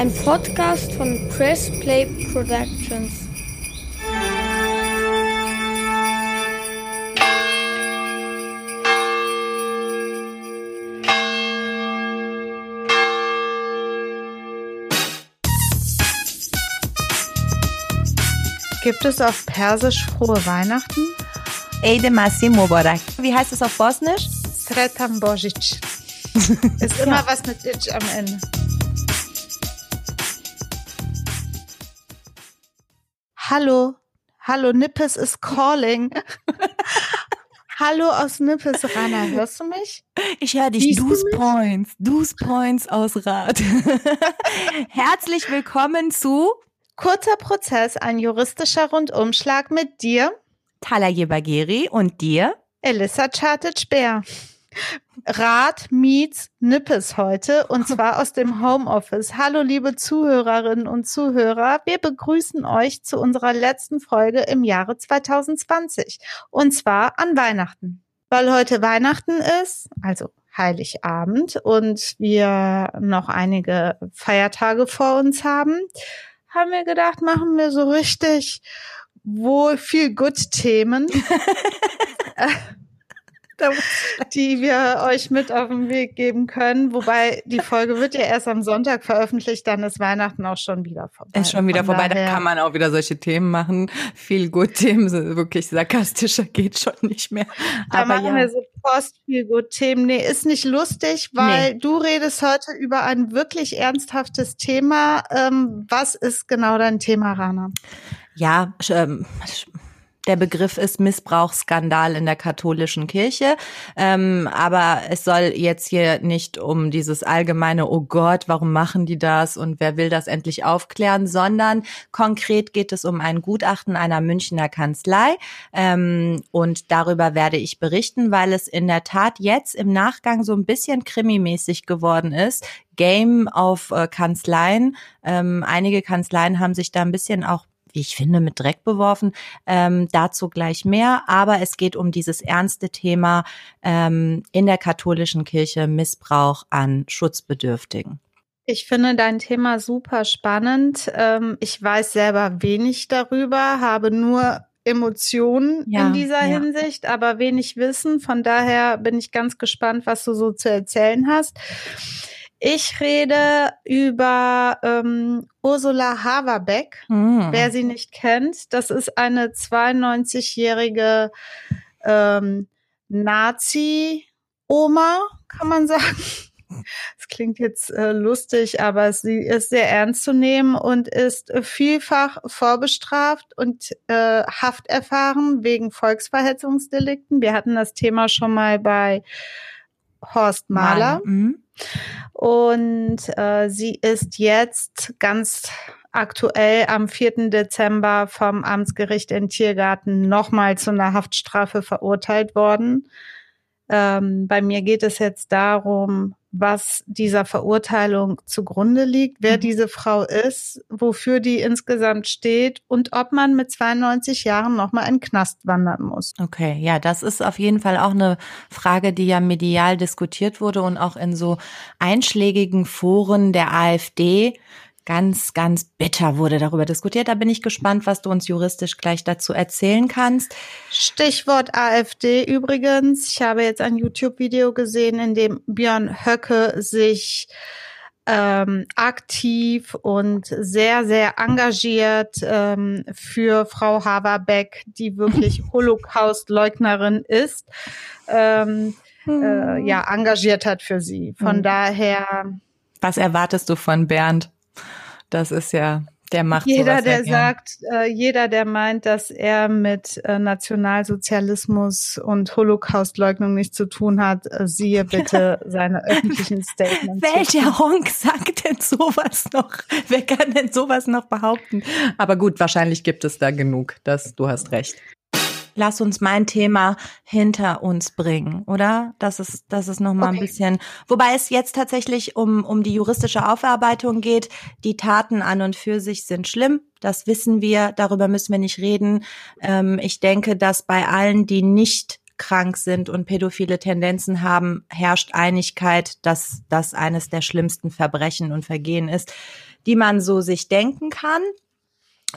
Ein Podcast von Press Play Productions. Gibt es auf Persisch frohe Weihnachten? Eid Masim Mubarak. Wie heißt es auf Bosnisch? Sretan Božić. Ist immer was mit Itch am Ende. Hallo, hallo, Nippes is calling. hallo aus Nippes, Rana, hörst du mich? Ich höre dich. Deuce? Points. Deuce Points aus Rad. Herzlich willkommen zu Kurzer Prozess, ein juristischer Rundumschlag mit dir, Talaye Bagheri und dir. Elissa Chartic-Bär. Rat meets Nippes heute und zwar aus dem Homeoffice. Hallo liebe Zuhörerinnen und Zuhörer, wir begrüßen euch zu unserer letzten Folge im Jahre 2020 und zwar an Weihnachten. Weil heute Weihnachten ist, also Heiligabend und wir noch einige Feiertage vor uns haben, haben wir gedacht, machen wir so richtig wohl viel gut Themen. die wir euch mit auf den Weg geben können. Wobei die Folge wird ja erst am Sonntag veröffentlicht, dann ist Weihnachten auch schon wieder vorbei. Ist schon wieder Von vorbei. Da daher- kann man auch wieder solche Themen machen. Viel gut Themen. Wirklich sarkastischer geht schon nicht mehr. Da Aber machen ja. wir so post viel gut Themen. Nee, ist nicht lustig, weil du redest heute über ein wirklich ernsthaftes Thema. Ähm, was ist genau dein Thema, Rana? Ja, ähm, der Begriff ist Missbrauchsskandal in der katholischen Kirche. Ähm, aber es soll jetzt hier nicht um dieses allgemeine, oh Gott, warum machen die das und wer will das endlich aufklären, sondern konkret geht es um ein Gutachten einer Münchner Kanzlei. Ähm, und darüber werde ich berichten, weil es in der Tat jetzt im Nachgang so ein bisschen krimimäßig geworden ist. Game auf äh, Kanzleien. Ähm, einige Kanzleien haben sich da ein bisschen auch wie ich finde, mit Dreck beworfen. Ähm, dazu gleich mehr. Aber es geht um dieses ernste Thema ähm, in der katholischen Kirche Missbrauch an Schutzbedürftigen. Ich finde dein Thema super spannend. Ähm, ich weiß selber wenig darüber, habe nur Emotionen Ja, in dieser ja. Hinsicht, aber wenig Wissen. Von daher bin ich ganz gespannt, was du so zu erzählen hast. Ich rede über ähm, Ursula Haverbeck. Hm. Wer sie nicht kennt, das ist eine 92-jährige ähm, Nazi-Oma, kann man sagen. Das klingt jetzt äh, lustig, aber sie ist sehr ernst zu nehmen und ist vielfach vorbestraft und äh, hafterfahren wegen Volksverhetzungsdelikten. Wir hatten das Thema schon mal bei Horst Mahler. Mhm. Und äh, sie ist jetzt ganz aktuell am 4. Dezember vom Amtsgericht in Tiergarten nochmal zu einer Haftstrafe verurteilt worden. Ähm, bei mir geht es jetzt darum, was dieser Verurteilung zugrunde liegt, wer Mhm. diese Frau ist, wofür die insgesamt steht und ob man mit 92 Jahren nochmal in den Knast wandern muss. Okay, ja, das ist auf jeden Fall auch eine Frage, die ja medial diskutiert wurde und auch in so einschlägigen Foren der AfD ganz, ganz bitter wurde darüber diskutiert. Da bin ich gespannt, was du uns juristisch gleich dazu erzählen kannst. Stichwort AfD übrigens. Ich habe jetzt ein YouTube-Video gesehen, in dem Björn Höcke sich ähm, aktiv und sehr, sehr engagiert ähm, für Frau Haverbeck, die wirklich Holocaust-Leugnerin ist, ähm, äh, ja, engagiert hat für sie. Von Mhm. daher Was erwartest du von Bernd? Das ist ja, der macht Jeder, der gern. sagt, äh, jeder, der meint, dass er mit äh, Nationalsozialismus und Holocaustleugnung nichts zu tun hat, äh, siehe bitte seine öffentlichen Statements. Welcher Honk sagt denn sowas noch? Wer kann denn sowas noch behaupten? Aber gut, wahrscheinlich gibt es da genug. Das, du hast recht. Lass uns mein Thema hinter uns bringen, oder? Das ist, das ist noch mal ein Okay. bisschen, wobei es jetzt tatsächlich um, um die juristische Aufarbeitung geht. Die Taten an und für sich sind schlimm. Das wissen wir. Darüber müssen wir nicht reden. Ähm, ich denke, dass bei allen, die nicht krank sind und pädophile Tendenzen haben, herrscht Einigkeit, dass das eines der schlimmsten Verbrechen und Vergehen ist, die man so sich denken kann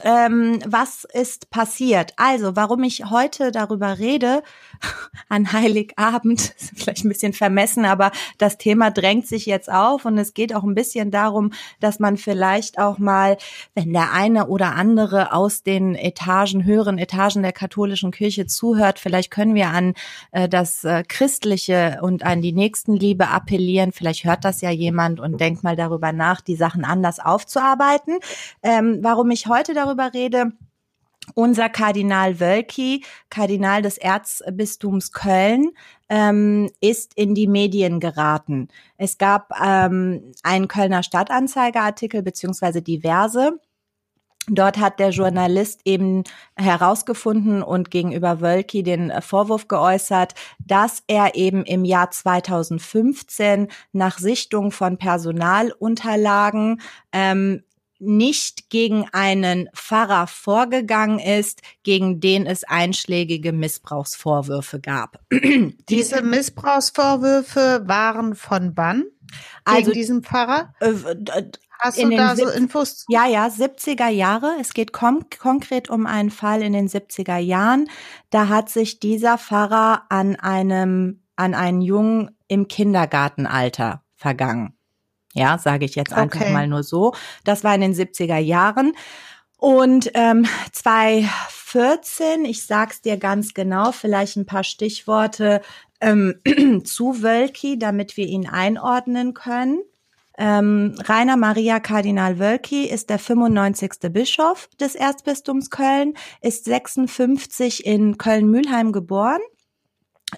ähm, was ist passiert? Also, warum ich heute darüber rede, an Heiligabend, ist vielleicht ein bisschen vermessen, aber das Thema drängt sich jetzt auf und es geht auch ein bisschen darum, dass man vielleicht auch mal, wenn der eine oder andere aus den Etagen, höheren Etagen der katholischen Kirche zuhört, vielleicht können wir an äh, das äh, Christliche und an die Nächstenliebe appellieren. Vielleicht hört das ja jemand und denkt mal darüber nach, die Sachen anders aufzuarbeiten. Ähm, warum ich heute darüber rede, unser Kardinal Wölki, Kardinal des Erzbistums Köln, ähm, ist in die Medien geraten. Es gab ähm, einen Kölner Stadtanzeigerartikel beziehungsweise diverse. Dort hat der Journalist eben herausgefunden und gegenüber Wölki den Vorwurf geäußert, dass er eben im Jahr 2015 nach Sichtung von Personalunterlagen ähm, nicht gegen einen Pfarrer vorgegangen ist, gegen den es einschlägige Missbrauchsvorwürfe gab. Diese Missbrauchsvorwürfe waren von wann? Gegen also diesem Pfarrer? Äh, Hast du da so Infos? Ja, ja, 70er Jahre. Es geht kon konkret um einen Fall in den 70er Jahren. Da hat sich dieser Pfarrer an einem, an einen Jungen im Kindergartenalter vergangen. Ja, sage ich jetzt einfach okay. mal nur so. Das war in den 70er Jahren. Und ähm, 2014, ich sag's dir ganz genau, vielleicht ein paar Stichworte ähm, zu Wölki, damit wir ihn einordnen können. Ähm, Rainer Maria Kardinal Wölki ist der 95. Bischof des Erzbistums Köln, ist 56 in Köln-Mühlheim geboren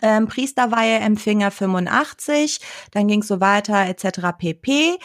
ähm, Priesterweiheempfänger 85, dann ging es so weiter etc. pp.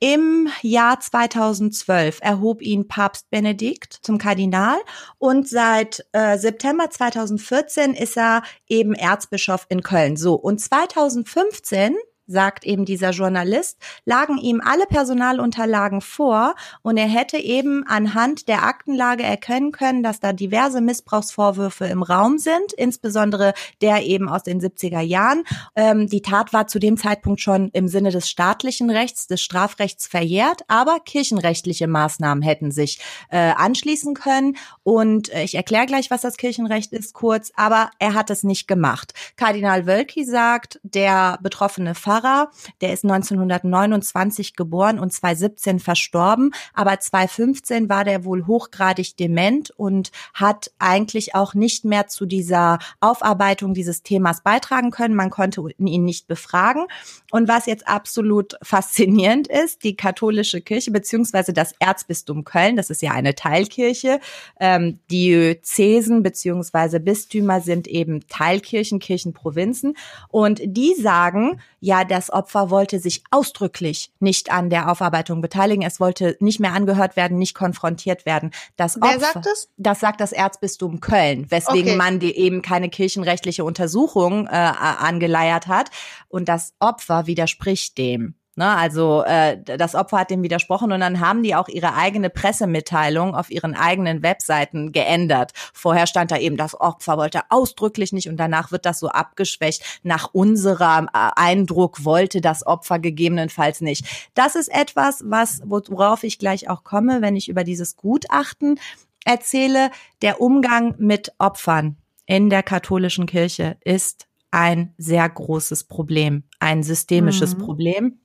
Im Jahr 2012 erhob ihn Papst Benedikt zum Kardinal und seit äh, September 2014 ist er eben Erzbischof in Köln. So, und 2015 sagt eben dieser Journalist, lagen ihm alle Personalunterlagen vor und er hätte eben anhand der Aktenlage erkennen können, dass da diverse Missbrauchsvorwürfe im Raum sind, insbesondere der eben aus den 70er Jahren. Ähm, die Tat war zu dem Zeitpunkt schon im Sinne des staatlichen Rechts, des Strafrechts verjährt, aber kirchenrechtliche Maßnahmen hätten sich äh, anschließen können und äh, ich erkläre gleich, was das Kirchenrecht ist kurz, aber er hat es nicht gemacht. Kardinal Wölki sagt, der betroffene Fall Pfarrer. Der ist 1929 geboren und 2017 verstorben. Aber 2015 war der wohl hochgradig dement und hat eigentlich auch nicht mehr zu dieser Aufarbeitung dieses Themas beitragen können. Man konnte ihn nicht befragen. Und was jetzt absolut faszinierend ist, die katholische Kirche beziehungsweise das Erzbistum Köln, das ist ja eine Teilkirche, ähm, Diözesen beziehungsweise Bistümer sind eben Teilkirchen, Kirchenprovinzen. Und die sagen, ja, das Opfer wollte sich ausdrücklich nicht an der Aufarbeitung beteiligen. Es wollte nicht mehr angehört werden, nicht konfrontiert werden. Das Wer sagt das? Das sagt das Erzbistum Köln, weswegen okay. man die eben keine kirchenrechtliche Untersuchung äh, angeleiert hat. Und das Opfer widerspricht dem. Ne, also äh, das Opfer hat dem widersprochen und dann haben die auch ihre eigene Pressemitteilung auf ihren eigenen Webseiten geändert. Vorher stand da eben, das Opfer wollte ausdrücklich nicht und danach wird das so abgeschwächt. Nach unserem äh, Eindruck wollte das Opfer gegebenenfalls nicht. Das ist etwas, was worauf ich gleich auch komme, wenn ich über dieses Gutachten erzähle. Der Umgang mit Opfern in der katholischen Kirche ist ein sehr großes Problem, ein systemisches mhm. Problem.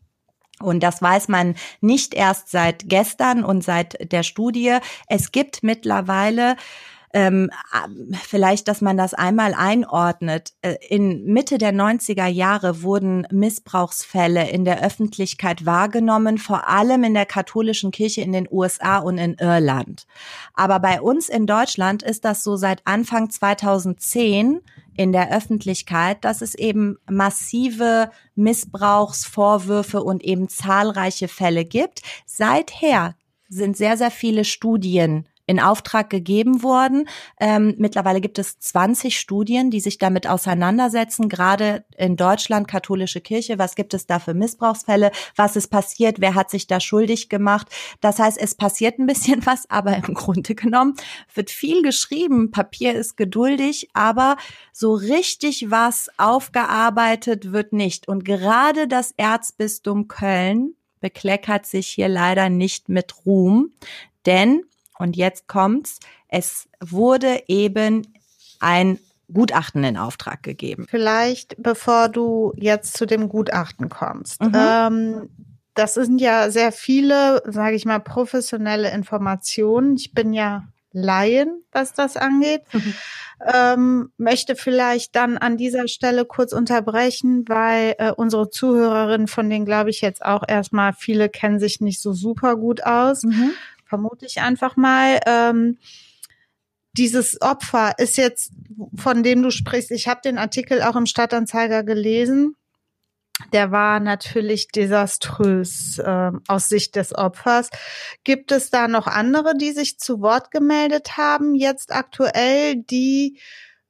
Und das weiß man nicht erst seit gestern und seit der Studie. Es gibt mittlerweile ähm, vielleicht, dass man das einmal einordnet. Äh, in Mitte der 90er Jahre wurden Missbrauchsfälle in der Öffentlichkeit wahrgenommen, vor allem in der katholischen Kirche in den USA und in Irland. Aber bei uns in Deutschland ist das so seit Anfang 2010 in der Öffentlichkeit, dass es eben massive Missbrauchsvorwürfe und eben zahlreiche Fälle gibt. Seither sind sehr, sehr viele Studien in Auftrag gegeben worden. Ähm, mittlerweile gibt es 20 Studien, die sich damit auseinandersetzen, gerade in Deutschland, katholische Kirche, was gibt es da für Missbrauchsfälle, was ist passiert, wer hat sich da schuldig gemacht. Das heißt, es passiert ein bisschen was, aber im Grunde genommen wird viel geschrieben, Papier ist geduldig, aber so richtig was aufgearbeitet wird nicht. Und gerade das Erzbistum Köln bekleckert sich hier leider nicht mit Ruhm, denn, und jetzt kommt's, es wurde eben ein Gutachten in Auftrag gegeben. Vielleicht, bevor du jetzt zu dem Gutachten kommst. Mhm. Ähm, das sind ja sehr viele, sage ich mal, professionelle Informationen. Ich bin ja Laien, was das angeht. Mhm. Ähm, möchte vielleicht dann an dieser Stelle kurz unterbrechen, weil äh, unsere Zuhörerinnen, von denen glaube ich jetzt auch erstmal, viele kennen sich nicht so super gut aus, Mhm. Vermute ich einfach mal. Ähm, dieses Opfer ist jetzt, von dem du sprichst, ich habe den Artikel auch im Stadtanzeiger gelesen. Der war natürlich desaströs ähm, aus Sicht des Opfers. Gibt es da noch andere, die sich zu Wort gemeldet haben, jetzt aktuell, die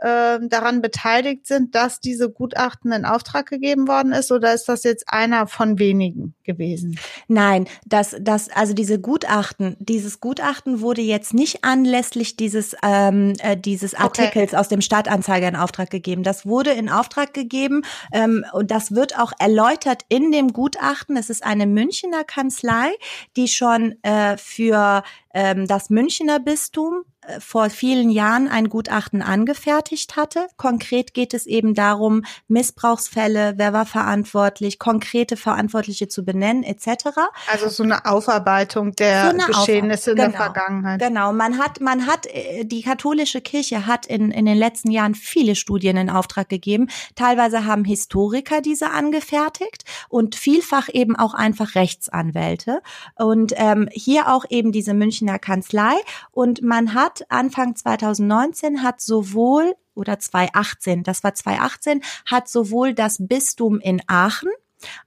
ähm, daran beteiligt sind, dass diese Gutachten in Auftrag gegeben worden ist? Oder ist das jetzt einer von wenigen gewesen? Nein, das, das, also diese Gutachten, dieses Gutachten wurde jetzt nicht anlässlich dieses, ähm, äh, dieses Okay. Artikels aus dem Stadtanzeiger in Auftrag gegeben. Das wurde in Auftrag gegeben ähm, und das wird auch erläutert in dem Gutachten. Es ist eine Münchner Kanzlei, die schon äh, für ähm, das Münchner Bistum äh, vor vielen Jahren ein Gutachten angefertigt hatte. Konkret geht es eben darum, Missbrauchsfälle, wer war verantwortlich, konkrete Verantwortliche zu benennen etc. Also so eine Aufarbeitung der So Geschehnisse in Aufarbeitung, der Vergangenheit. Genau, man hat, man hat, äh, die katholische Kirche hat in, in den letzten Jahren viele Studien in Auftrag gegeben. Teilweise haben Historiker diese angefertigt und vielfach eben auch einfach Rechtsanwälte. Und ähm, hier auch eben diese Münchner Kanzlei. Und man hat Anfang 2019 hat sowohl oder 2018, das war 2018, hat sowohl das Bistum in Aachen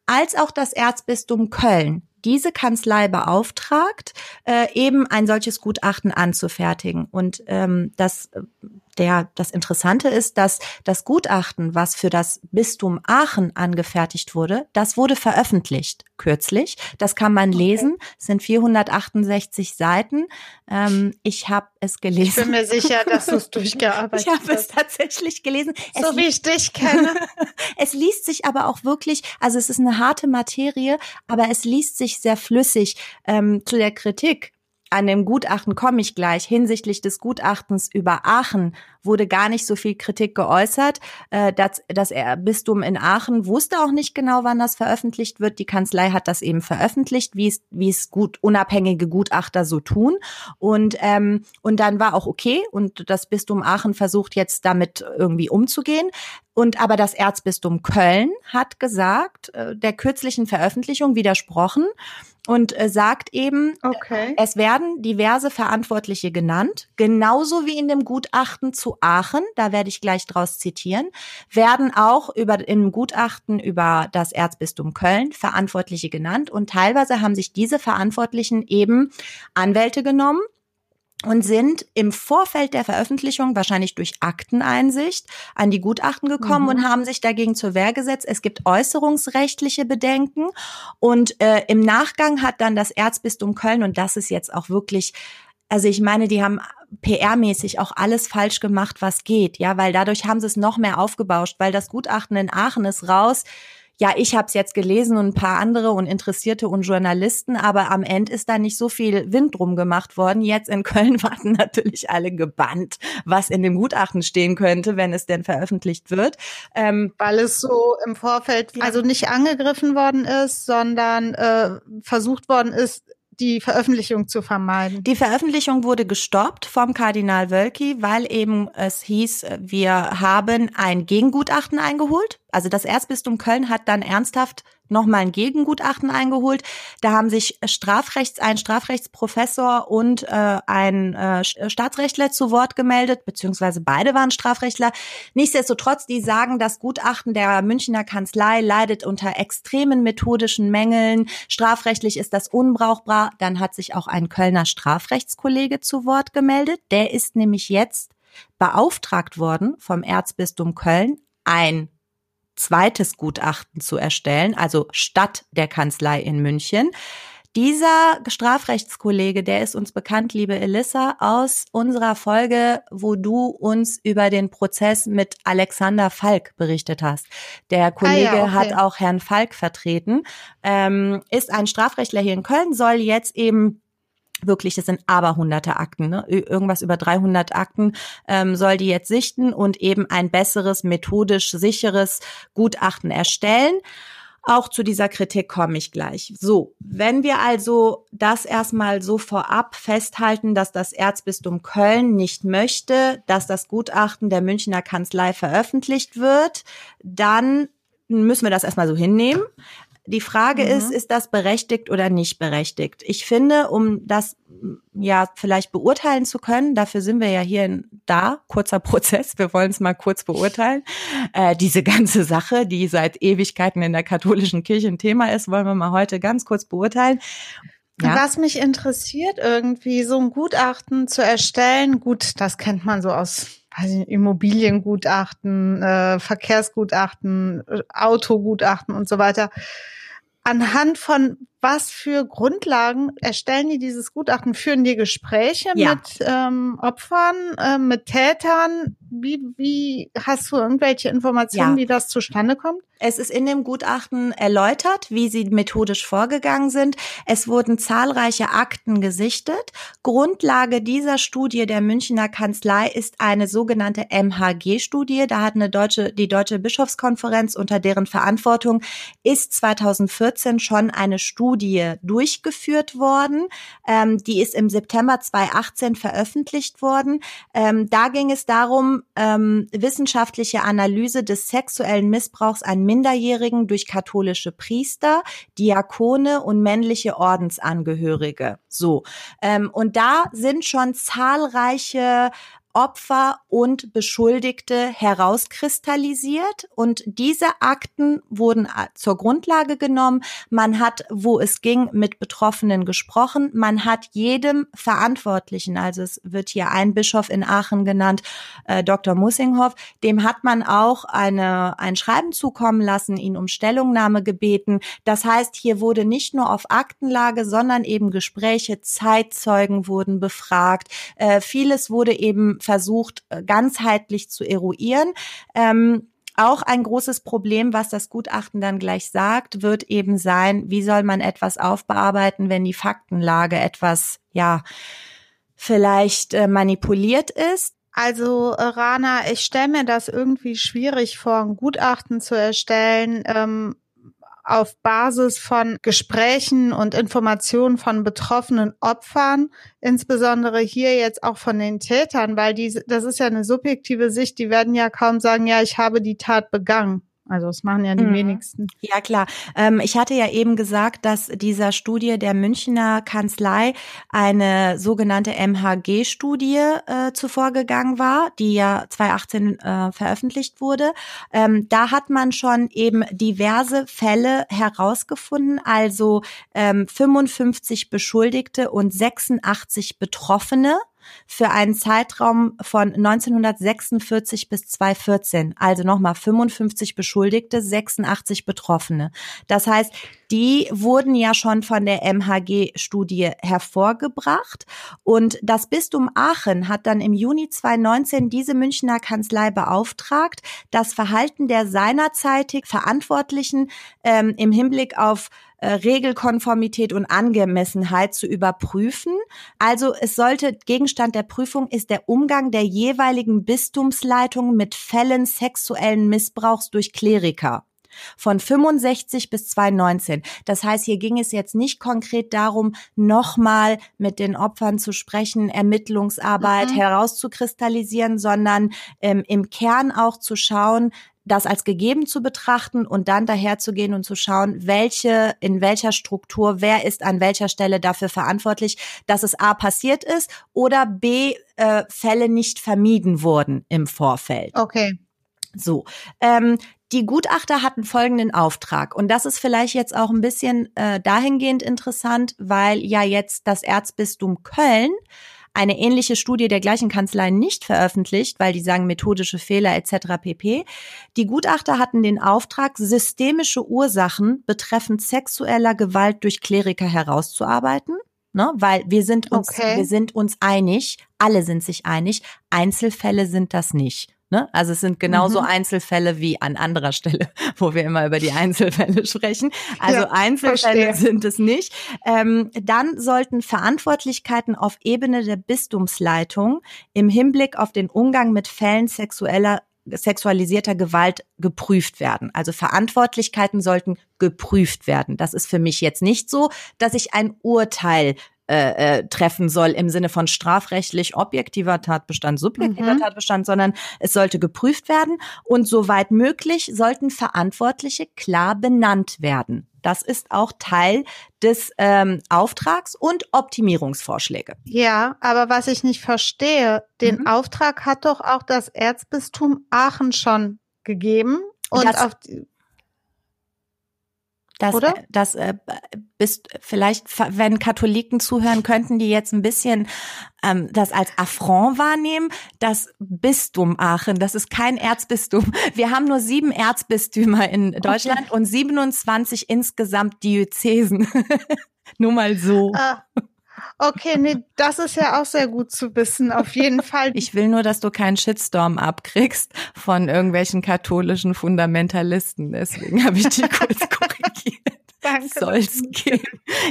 als auch das Erzbistum Köln diese Kanzlei beauftragt, äh, eben ein solches Gutachten anzufertigen. Und ähm, das, äh, der, das Interessante ist, dass das Gutachten, was für das Bistum Aachen angefertigt wurde, das wurde veröffentlicht kürzlich. Das kann man lesen. Es sind 468 Seiten. Ähm, ich habe es Ich bin gelesen. mir sicher, dass du es durchgearbeitet Ich habe es hast. tatsächlich gelesen. Es So wie ich dich kenne. es liest sich aber auch wirklich, also es ist eine harte Materie, aber es liest sich sehr flüssig. Ähm, zu der Kritik an dem Gutachten komme ich gleich. Hinsichtlich des Gutachtens über Aachen wurde gar nicht so viel Kritik geäußert. Äh, das, das Bistum in Aachen wusste auch nicht genau, wann das veröffentlicht wird. Die Kanzlei hat das eben veröffentlicht, wie es, wie es gut unabhängige Gutachter so tun. Und, ähm, und dann war auch okay. Und das Bistum Aachen versucht jetzt damit irgendwie umzugehen. Und aber das Erzbistum Köln hat gesagt, äh, der kürzlichen Veröffentlichung widersprochen und äh, sagt eben, Okay. es werden diverse Verantwortliche genannt, genauso wie in dem Gutachten zu Aachen, da werde ich gleich draus zitieren, werden auch über im Gutachten über das Erzbistum Köln Verantwortliche genannt und teilweise haben sich diese Verantwortlichen eben Anwälte genommen und sind im Vorfeld der Veröffentlichung, wahrscheinlich durch Akteneinsicht, an die Gutachten gekommen Mhm. und haben sich dagegen zur Wehr gesetzt. Es gibt äußerungsrechtliche Bedenken und äh, im Nachgang hat dann das Erzbistum Köln, und das ist jetzt auch wirklich, also ich meine, die haben PR-mäßig auch alles falsch gemacht, was geht, ja, weil dadurch haben sie es noch mehr aufgebauscht, weil das Gutachten in Aachen ist raus. Ja, ich habe es jetzt gelesen und ein paar andere und Interessierte und Journalisten, aber am Ende ist da nicht so viel Wind drum gemacht worden. Jetzt in Köln warten natürlich alle gebannt, was in dem Gutachten stehen könnte, wenn es denn veröffentlicht wird. Ähm, Weil es so im Vorfeld Ja. also nicht angegriffen worden ist, sondern äh, versucht worden ist, die Veröffentlichung zu vermeiden. Die Veröffentlichung wurde gestoppt vom Kardinal Wölki, weil eben es hieß, wir haben ein Gegengutachten eingeholt. Also das Erzbistum Köln hat dann ernsthaft nochmal ein Gegengutachten eingeholt. Da haben sich Strafrechts, ein Strafrechtsprofessor und äh, ein äh, Staatsrechtler zu Wort gemeldet, beziehungsweise beide waren Strafrechtler. Nichtsdestotrotz, die sagen, das Gutachten der Münchner Kanzlei leidet unter extremen methodischen Mängeln. Strafrechtlich ist das unbrauchbar. Dann hat sich auch ein Kölner Strafrechtskollege zu Wort gemeldet. Der ist nämlich jetzt beauftragt worden vom Erzbistum Köln, ein zweites Gutachten zu erstellen, also statt der Kanzlei in München. dieser Strafrechtskollege, der ist uns bekannt, liebe Elissa, aus unserer Folge, wo du uns über den Prozess mit Alexander Falk berichtet hast. Der Kollege ah ja, okay. hat auch Herrn Falk vertreten, ähm, ist ein Strafrechtler hier in Köln, soll jetzt eben wirklich, es sind aber hunderte Akten, ne? irgendwas über 300 Akten ähm, soll die jetzt sichten und eben ein besseres, methodisch sicheres Gutachten erstellen. Auch zu dieser Kritik komme ich gleich. So, wenn wir also das erstmal so vorab festhalten, dass das Erzbistum Köln nicht möchte, dass das Gutachten der Münchner Kanzlei veröffentlicht wird, dann müssen wir das erstmal so hinnehmen. Die Frage mhm. ist, ist das berechtigt oder nicht berechtigt? Ich finde, um das ja vielleicht beurteilen zu können, dafür sind wir ja hier in, da, kurzer Prozess, wir wollen es mal kurz beurteilen. Äh, diese ganze Sache, die seit Ewigkeiten in der katholischen Kirche ein Thema ist, wollen wir mal heute ganz kurz beurteilen. Ja. Was mich interessiert, irgendwie so ein Gutachten zu erstellen, gut, das kennt man so aus weiß ich, Immobiliengutachten, äh, Verkehrsgutachten, Autogutachten und so weiter. Anhand von was für Grundlagen erstellen die dieses Gutachten? Führen die Gespräche ja. mit ähm, Opfern, äh, mit Tätern? Wie, wie hast du irgendwelche Informationen, ja. wie das zustande kommt? Es ist in dem Gutachten erläutert, wie sie methodisch vorgegangen sind. Es wurden zahlreiche Akten gesichtet. Grundlage dieser Studie der Münchner Kanzlei ist eine sogenannte MHG-Studie. Da hat eine deutsche, die Deutsche Bischofskonferenz unter deren Verantwortung ist 2014 schon eine Studie durchgeführt worden. Ähm, die ist im September 2018 veröffentlicht worden. Ähm, da ging es darum, ähm, wissenschaftliche Analyse des sexuellen Missbrauchs an Minderjährigen durch katholische Priester, Diakone und männliche Ordensangehörige. So. Ähm, und da sind schon zahlreiche Opfer und Beschuldigte herauskristallisiert und diese Akten wurden äh, zur Grundlage genommen. Man hat, wo es ging, mit Betroffenen gesprochen. Man hat jedem Verantwortlichen, also es wird hier ein Bischof in Aachen genannt, äh, Dr. Mussinghoff, dem hat man auch eine, ein Schreiben zukommen lassen, ihn um Stellungnahme gebeten. Das heißt, hier wurde nicht nur auf Aktenlage, sondern eben Gespräche, Zeitzeugen wurden befragt. Äh, vieles wurde eben versucht, äh, ganzheitlich zu eruieren. Ähm, auch ein großes Problem, was das Gutachten dann gleich sagt, wird eben sein, wie soll man etwas aufbearbeiten, wenn die Faktenlage etwas, ja, vielleicht äh, manipuliert ist. Also äh, Rana, ich stelle mir das irgendwie schwierig vor, ein Gutachten zu erstellen, ähm, auf Basis von Gesprächen und Informationen von betroffenen Opfern, insbesondere hier jetzt auch von den Tätern, weil die, das ist ja eine subjektive Sicht, die werden ja kaum sagen, ja, ich habe die Tat begangen. Also das machen ja die mhm. wenigsten. Ja klar. Ähm, ich hatte ja eben gesagt, dass dieser Studie der Münchner Kanzlei eine sogenannte MHG-Studie äh, zuvor gegangen war, die ja 2018 äh, veröffentlicht wurde. Ähm, da hat man schon eben diverse Fälle herausgefunden, also ähm, 55 Beschuldigte und 86 Betroffene für einen Zeitraum von 1946 bis 2014. Also nochmal 55 Beschuldigte, 86 Betroffene. Das heißt, die wurden ja schon von der MHG-Studie hervorgebracht. Und das Bistum Aachen hat dann im Juni 2019 diese Münchner Kanzlei beauftragt, das Verhalten der seinerzeitig Verantwortlichen ähm, im Hinblick auf äh, Regelkonformität und Angemessenheit zu überprüfen. Also es sollte Gegenstand der Prüfung ist der Umgang der jeweiligen Bistumsleitung mit Fällen sexuellen Missbrauchs durch Kleriker von 65 bis 2019. Das heißt, hier ging es jetzt nicht konkret darum, nochmal mit den Opfern zu sprechen, Ermittlungsarbeit mhm. herauszukristallisieren, sondern ähm, im Kern auch zu schauen, das als gegeben zu betrachten und dann daherzugehen und zu schauen, welche, in welcher Struktur, wer ist an welcher Stelle dafür verantwortlich, dass es A passiert ist oder B äh, Fälle nicht vermieden wurden im Vorfeld. Okay. So, ähm, die Gutachter hatten folgenden Auftrag und das ist vielleicht jetzt auch ein bisschen äh, dahingehend interessant, weil ja jetzt das Erzbistum Köln eine ähnliche Studie der gleichen Kanzlei nicht veröffentlicht, weil die sagen methodische Fehler etc. pp. Die Gutachter hatten den Auftrag, systemische Ursachen betreffend sexueller Gewalt durch Kleriker herauszuarbeiten. Ne, weil wir sind uns, Okay. wir sind uns einig, alle sind sich einig, Einzelfälle sind das nicht. Ne? Also es sind genauso Mhm. Einzelfälle wie an anderer Stelle, wo wir immer über die Einzelfälle sprechen. Also Ja, Einzelfälle verstehe. sind es nicht. Ähm, dann sollten Verantwortlichkeiten auf Ebene der Bistumsleitung im Hinblick auf den Umgang mit Fällen sexueller sexualisierter Gewalt geprüft werden. Also Verantwortlichkeiten sollten geprüft werden. Das ist für mich jetzt nicht so, dass ich ein Urteil äh, äh, treffen soll im Sinne von strafrechtlich objektiver Tatbestand, subjektiver Mhm. Tatbestand, sondern es sollte geprüft werden und soweit möglich sollten Verantwortliche klar benannt werden. Das ist auch Teil des ähm, Auftrags und Optimierungsvorschläge. Ja, aber was ich nicht verstehe, den Mhm. Auftrag hat doch auch das Erzbistum Aachen schon gegeben. Und Das- auf Das, Oder? äh, das äh, bist vielleicht, wenn Katholiken zuhören, könnten die jetzt ein bisschen ähm, das als Affront wahrnehmen. Das Bistum Aachen, das ist kein Erzbistum. Wir haben nur sieben Erzbistümer in Deutschland und 27 insgesamt Diözesen. nur mal so. ah, okay, nee, das ist ja auch sehr gut zu wissen. Auf jeden Fall. Ich will nur, dass du keinen Shitstorm abkriegst von irgendwelchen katholischen Fundamentalisten. Deswegen habe ich dich kurz korrigiert. Danke. Soll's gehen.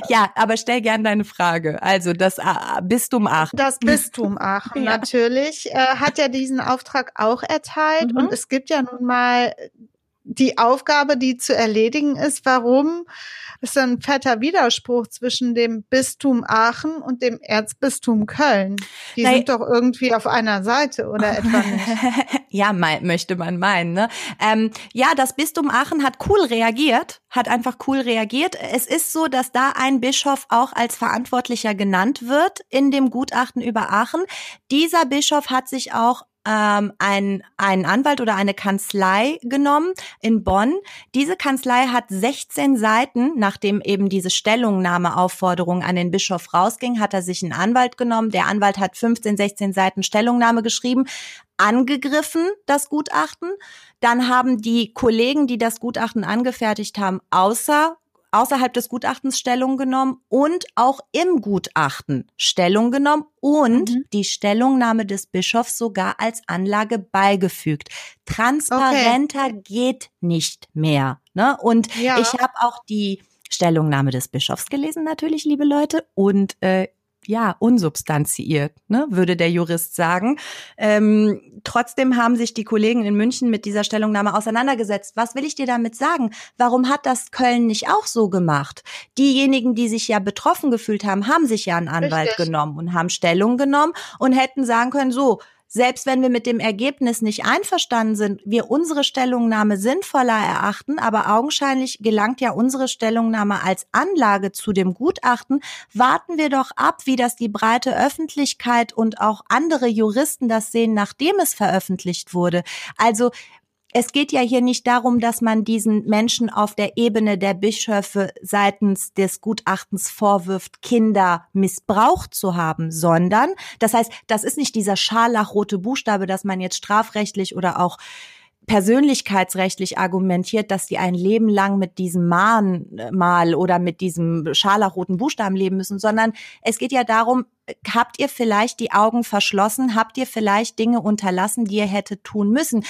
Ja, aber stell gern deine Frage. Also das äh, Bistum Aachen. Das Bistum Aachen Ja. natürlich äh, hat ja diesen Auftrag auch erteilt Mhm. und es gibt ja nun mal die Aufgabe, die zu erledigen ist. Warum ist ein fetter Widerspruch zwischen dem Bistum Aachen und dem Erzbistum Köln? Die Nein. sind doch irgendwie auf einer Seite oder etwa nicht? ja, mein, möchte man meinen. Ne? Ähm, ja, das Bistum Aachen hat cool reagiert, hat einfach cool reagiert. Es ist so, dass da ein Bischof auch als Verantwortlicher genannt wird in dem Gutachten über Aachen. Dieser Bischof hat sich auch ähm, ein, einen Anwalt oder eine Kanzlei genommen in Bonn. Diese Kanzlei hat 16 Seiten, nachdem eben diese Stellungnahmeaufforderung an den Bischof rausging, hat er sich einen Anwalt genommen. Der Anwalt hat 15, 16 Seiten Stellungnahme geschrieben, angegriffen, das Gutachten. Dann haben die Kollegen, die das Gutachten angefertigt haben, außer außerhalb des Gutachtens Stellung genommen und auch im Gutachten Stellung genommen und Mhm. die Stellungnahme des Bischofs sogar als Anlage beigefügt. Transparenter geht nicht mehr. Ne? Und Ja. ich habe auch die Stellungnahme des Bischofs gelesen, natürlich, liebe Leute, und äh, ja, unsubstanziiert, ne, würde der Jurist sagen. Ähm, trotzdem haben sich die Kollegen in München mit dieser Stellungnahme auseinandergesetzt. Was will ich dir damit sagen? Warum hat das Köln nicht auch so gemacht? Diejenigen, die sich ja betroffen gefühlt haben, haben sich ja einen Anwalt Richtig. genommen und haben Stellung genommen und hätten sagen können, so, selbst wenn wir mit dem Ergebnis nicht einverstanden sind, wir unsere Stellungnahme sinnvoller erachten, aber augenscheinlich gelangt ja unsere Stellungnahme als Anlage zu dem Gutachten, warten wir doch ab, wie das die breite Öffentlichkeit und auch andere Juristen das sehen, nachdem es veröffentlicht wurde. Also es geht ja hier nicht darum, dass man diesen Menschen auf der Ebene der Bischöfe seitens des Gutachtens vorwirft, Kinder missbraucht zu haben, sondern, das heißt, das ist nicht dieser scharlachrote Buchstabe, dass man jetzt strafrechtlich oder auch persönlichkeitsrechtlich argumentiert, dass die ein Leben lang mit diesem Mahnmal oder mit diesem scharlachroten Buchstaben leben müssen, sondern es geht ja darum, habt ihr vielleicht die Augen verschlossen, habt ihr vielleicht Dinge unterlassen, die ihr hättet tun müssen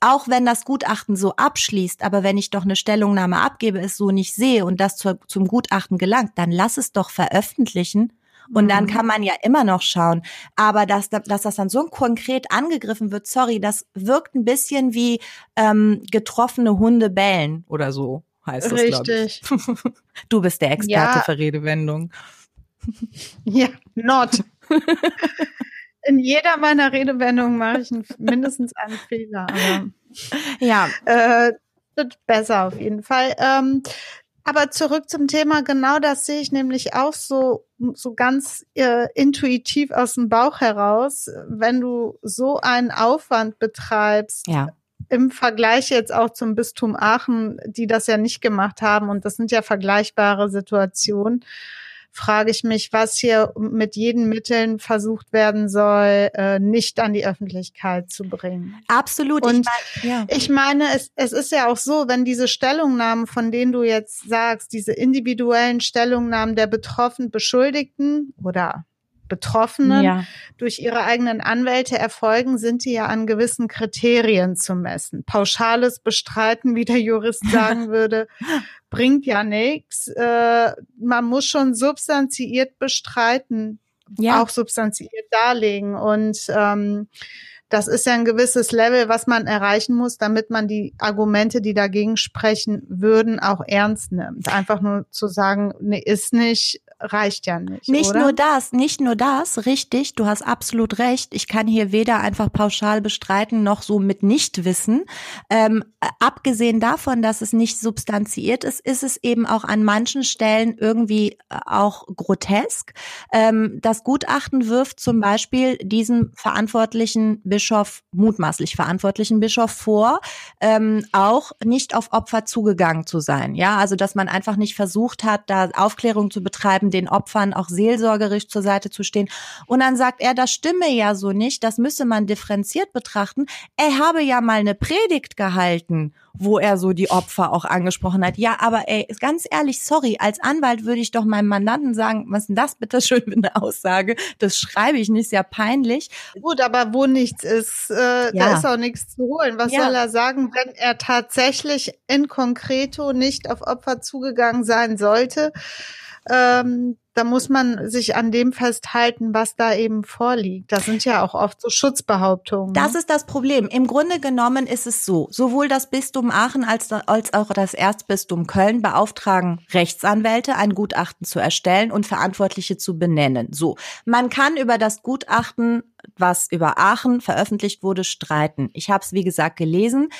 auch wenn das Gutachten so abschließt, aber wenn ich doch eine Stellungnahme abgebe, es so nicht sehe und das zu, zum Gutachten gelangt, dann lass es doch veröffentlichen. Und dann Mhm. kann man ja immer noch schauen. Aber dass, dass das dann so konkret angegriffen wird, sorry, das wirkt ein bisschen wie ähm, getroffene Hunde bellen oder so heißt das, glaube ich. Richtig. Du bist der Experte Ja. für Redewendung. Ja, not. In jeder meiner Redewendungen mache ich einen, mindestens einen Fehler, aber Ja, äh, wird besser auf jeden Fall. Ähm, aber zurück zum Thema, genau das sehe ich nämlich auch so, so ganz äh, intuitiv aus dem Bauch heraus, wenn du so einen Aufwand betreibst, ja, im Vergleich jetzt auch zum Bistum Aachen, die das ja nicht gemacht haben, und das sind ja vergleichbare Situationen, frage ich mich, was hier mit jeden Mitteln versucht werden soll, äh, nicht an die Öffentlichkeit zu bringen. Absolut. Und ich, mein, ja. ich meine, es, es ist ja auch so, wenn diese Stellungnahmen, von denen du jetzt sagst, diese individuellen Stellungnahmen der betroffenen Beschuldigten oder Betroffenen ja. durch ihre eigenen Anwälte erfolgen, sind die ja an gewissen Kriterien zu messen. Pauschales Bestreiten, wie der Jurist sagen würde, bringt ja nichts. Äh, man muss schon substanziiert bestreiten, ja. auch substanziiert darlegen. Und ähm, das ist ja ein gewisses Level, was man erreichen muss, damit man die Argumente, die dagegen sprechen würden, auch ernst nimmt. Einfach nur zu sagen, nee, ist nicht, reicht ja nicht. Nicht oder? nur das, nicht nur das, richtig, du hast absolut recht. Ich kann hier weder einfach pauschal bestreiten noch so mit Nichtwissen. Ähm, abgesehen davon, dass es nicht substanziiert ist, ist es eben auch an manchen Stellen irgendwie äh, auch grotesk. Ähm, das Gutachten wirft zum Beispiel diesen verantwortlichen Bischof, mutmaßlich verantwortlichen Bischof vor, ähm, auch nicht auf Opfer zugegangen zu sein. Ja, also dass man einfach nicht versucht hat, da Aufklärung zu betreiben haben, den Opfern auch seelsorgerisch zur Seite zu stehen. Und dann sagt er, das stimme ja so nicht, das müsse man differenziert betrachten. Er habe ja mal eine Predigt gehalten, wo er so die Opfer auch angesprochen hat. Ja, aber ey, ganz ehrlich, sorry, als Anwalt würde ich doch meinem Mandanten sagen, was ist denn das bitte schön für eine Aussage? Das schreibe ich nicht, sehr peinlich. Gut, aber wo nichts ist, äh, ja. da ist auch nichts zu holen. Was ja. soll er sagen, wenn er tatsächlich in concreto nicht auf Opfer zugegangen sein sollte? Ähm, da muss man sich an dem festhalten, was da eben vorliegt. Das sind ja auch oft so Schutzbehauptungen. Das ne? ist das Problem. Im Grunde genommen ist es so, sowohl das Bistum Aachen als, als auch das Erzbistum Köln beauftragen Rechtsanwälte, ein Gutachten zu erstellen und Verantwortliche zu benennen. So, man kann über das Gutachten, was über Aachen veröffentlicht wurde, streiten. Ich habe es, wie gesagt, gelesen.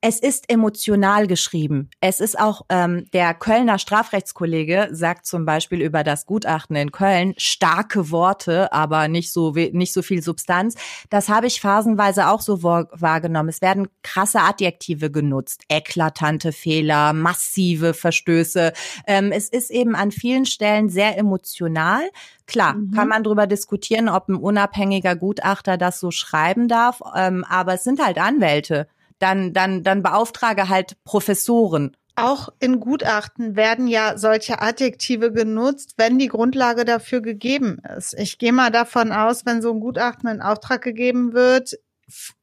Es ist emotional geschrieben. Es ist auch ähm, der Kölner Strafrechtskollege sagt zum Beispiel über das Gutachten in Köln starke Worte, aber nicht so nicht so viel Substanz. Das habe ich phasenweise auch so wahrgenommen. Es werden krasse Adjektive genutzt, eklatante Fehler, massive Verstöße. Ähm, es ist eben an vielen Stellen sehr emotional. Klar, mhm. kann man darüber diskutieren, ob ein unabhängiger Gutachter das so schreiben darf, ähm, aber es sind halt Anwälte dann, dann, dann beauftrage halt Professoren. Auch in Gutachten werden ja solche Adjektive genutzt, wenn die Grundlage dafür gegeben ist. Ich gehe mal davon aus, wenn so ein Gutachten in Auftrag gegeben wird,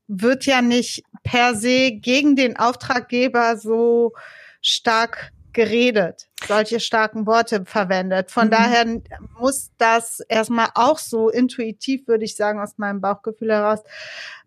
wird ja nicht per se gegen den Auftraggeber so stark geredet, solche starken Worte verwendet. Von mhm. daher muss das erstmal auch so intuitiv, würde ich sagen, aus meinem Bauchgefühl heraus,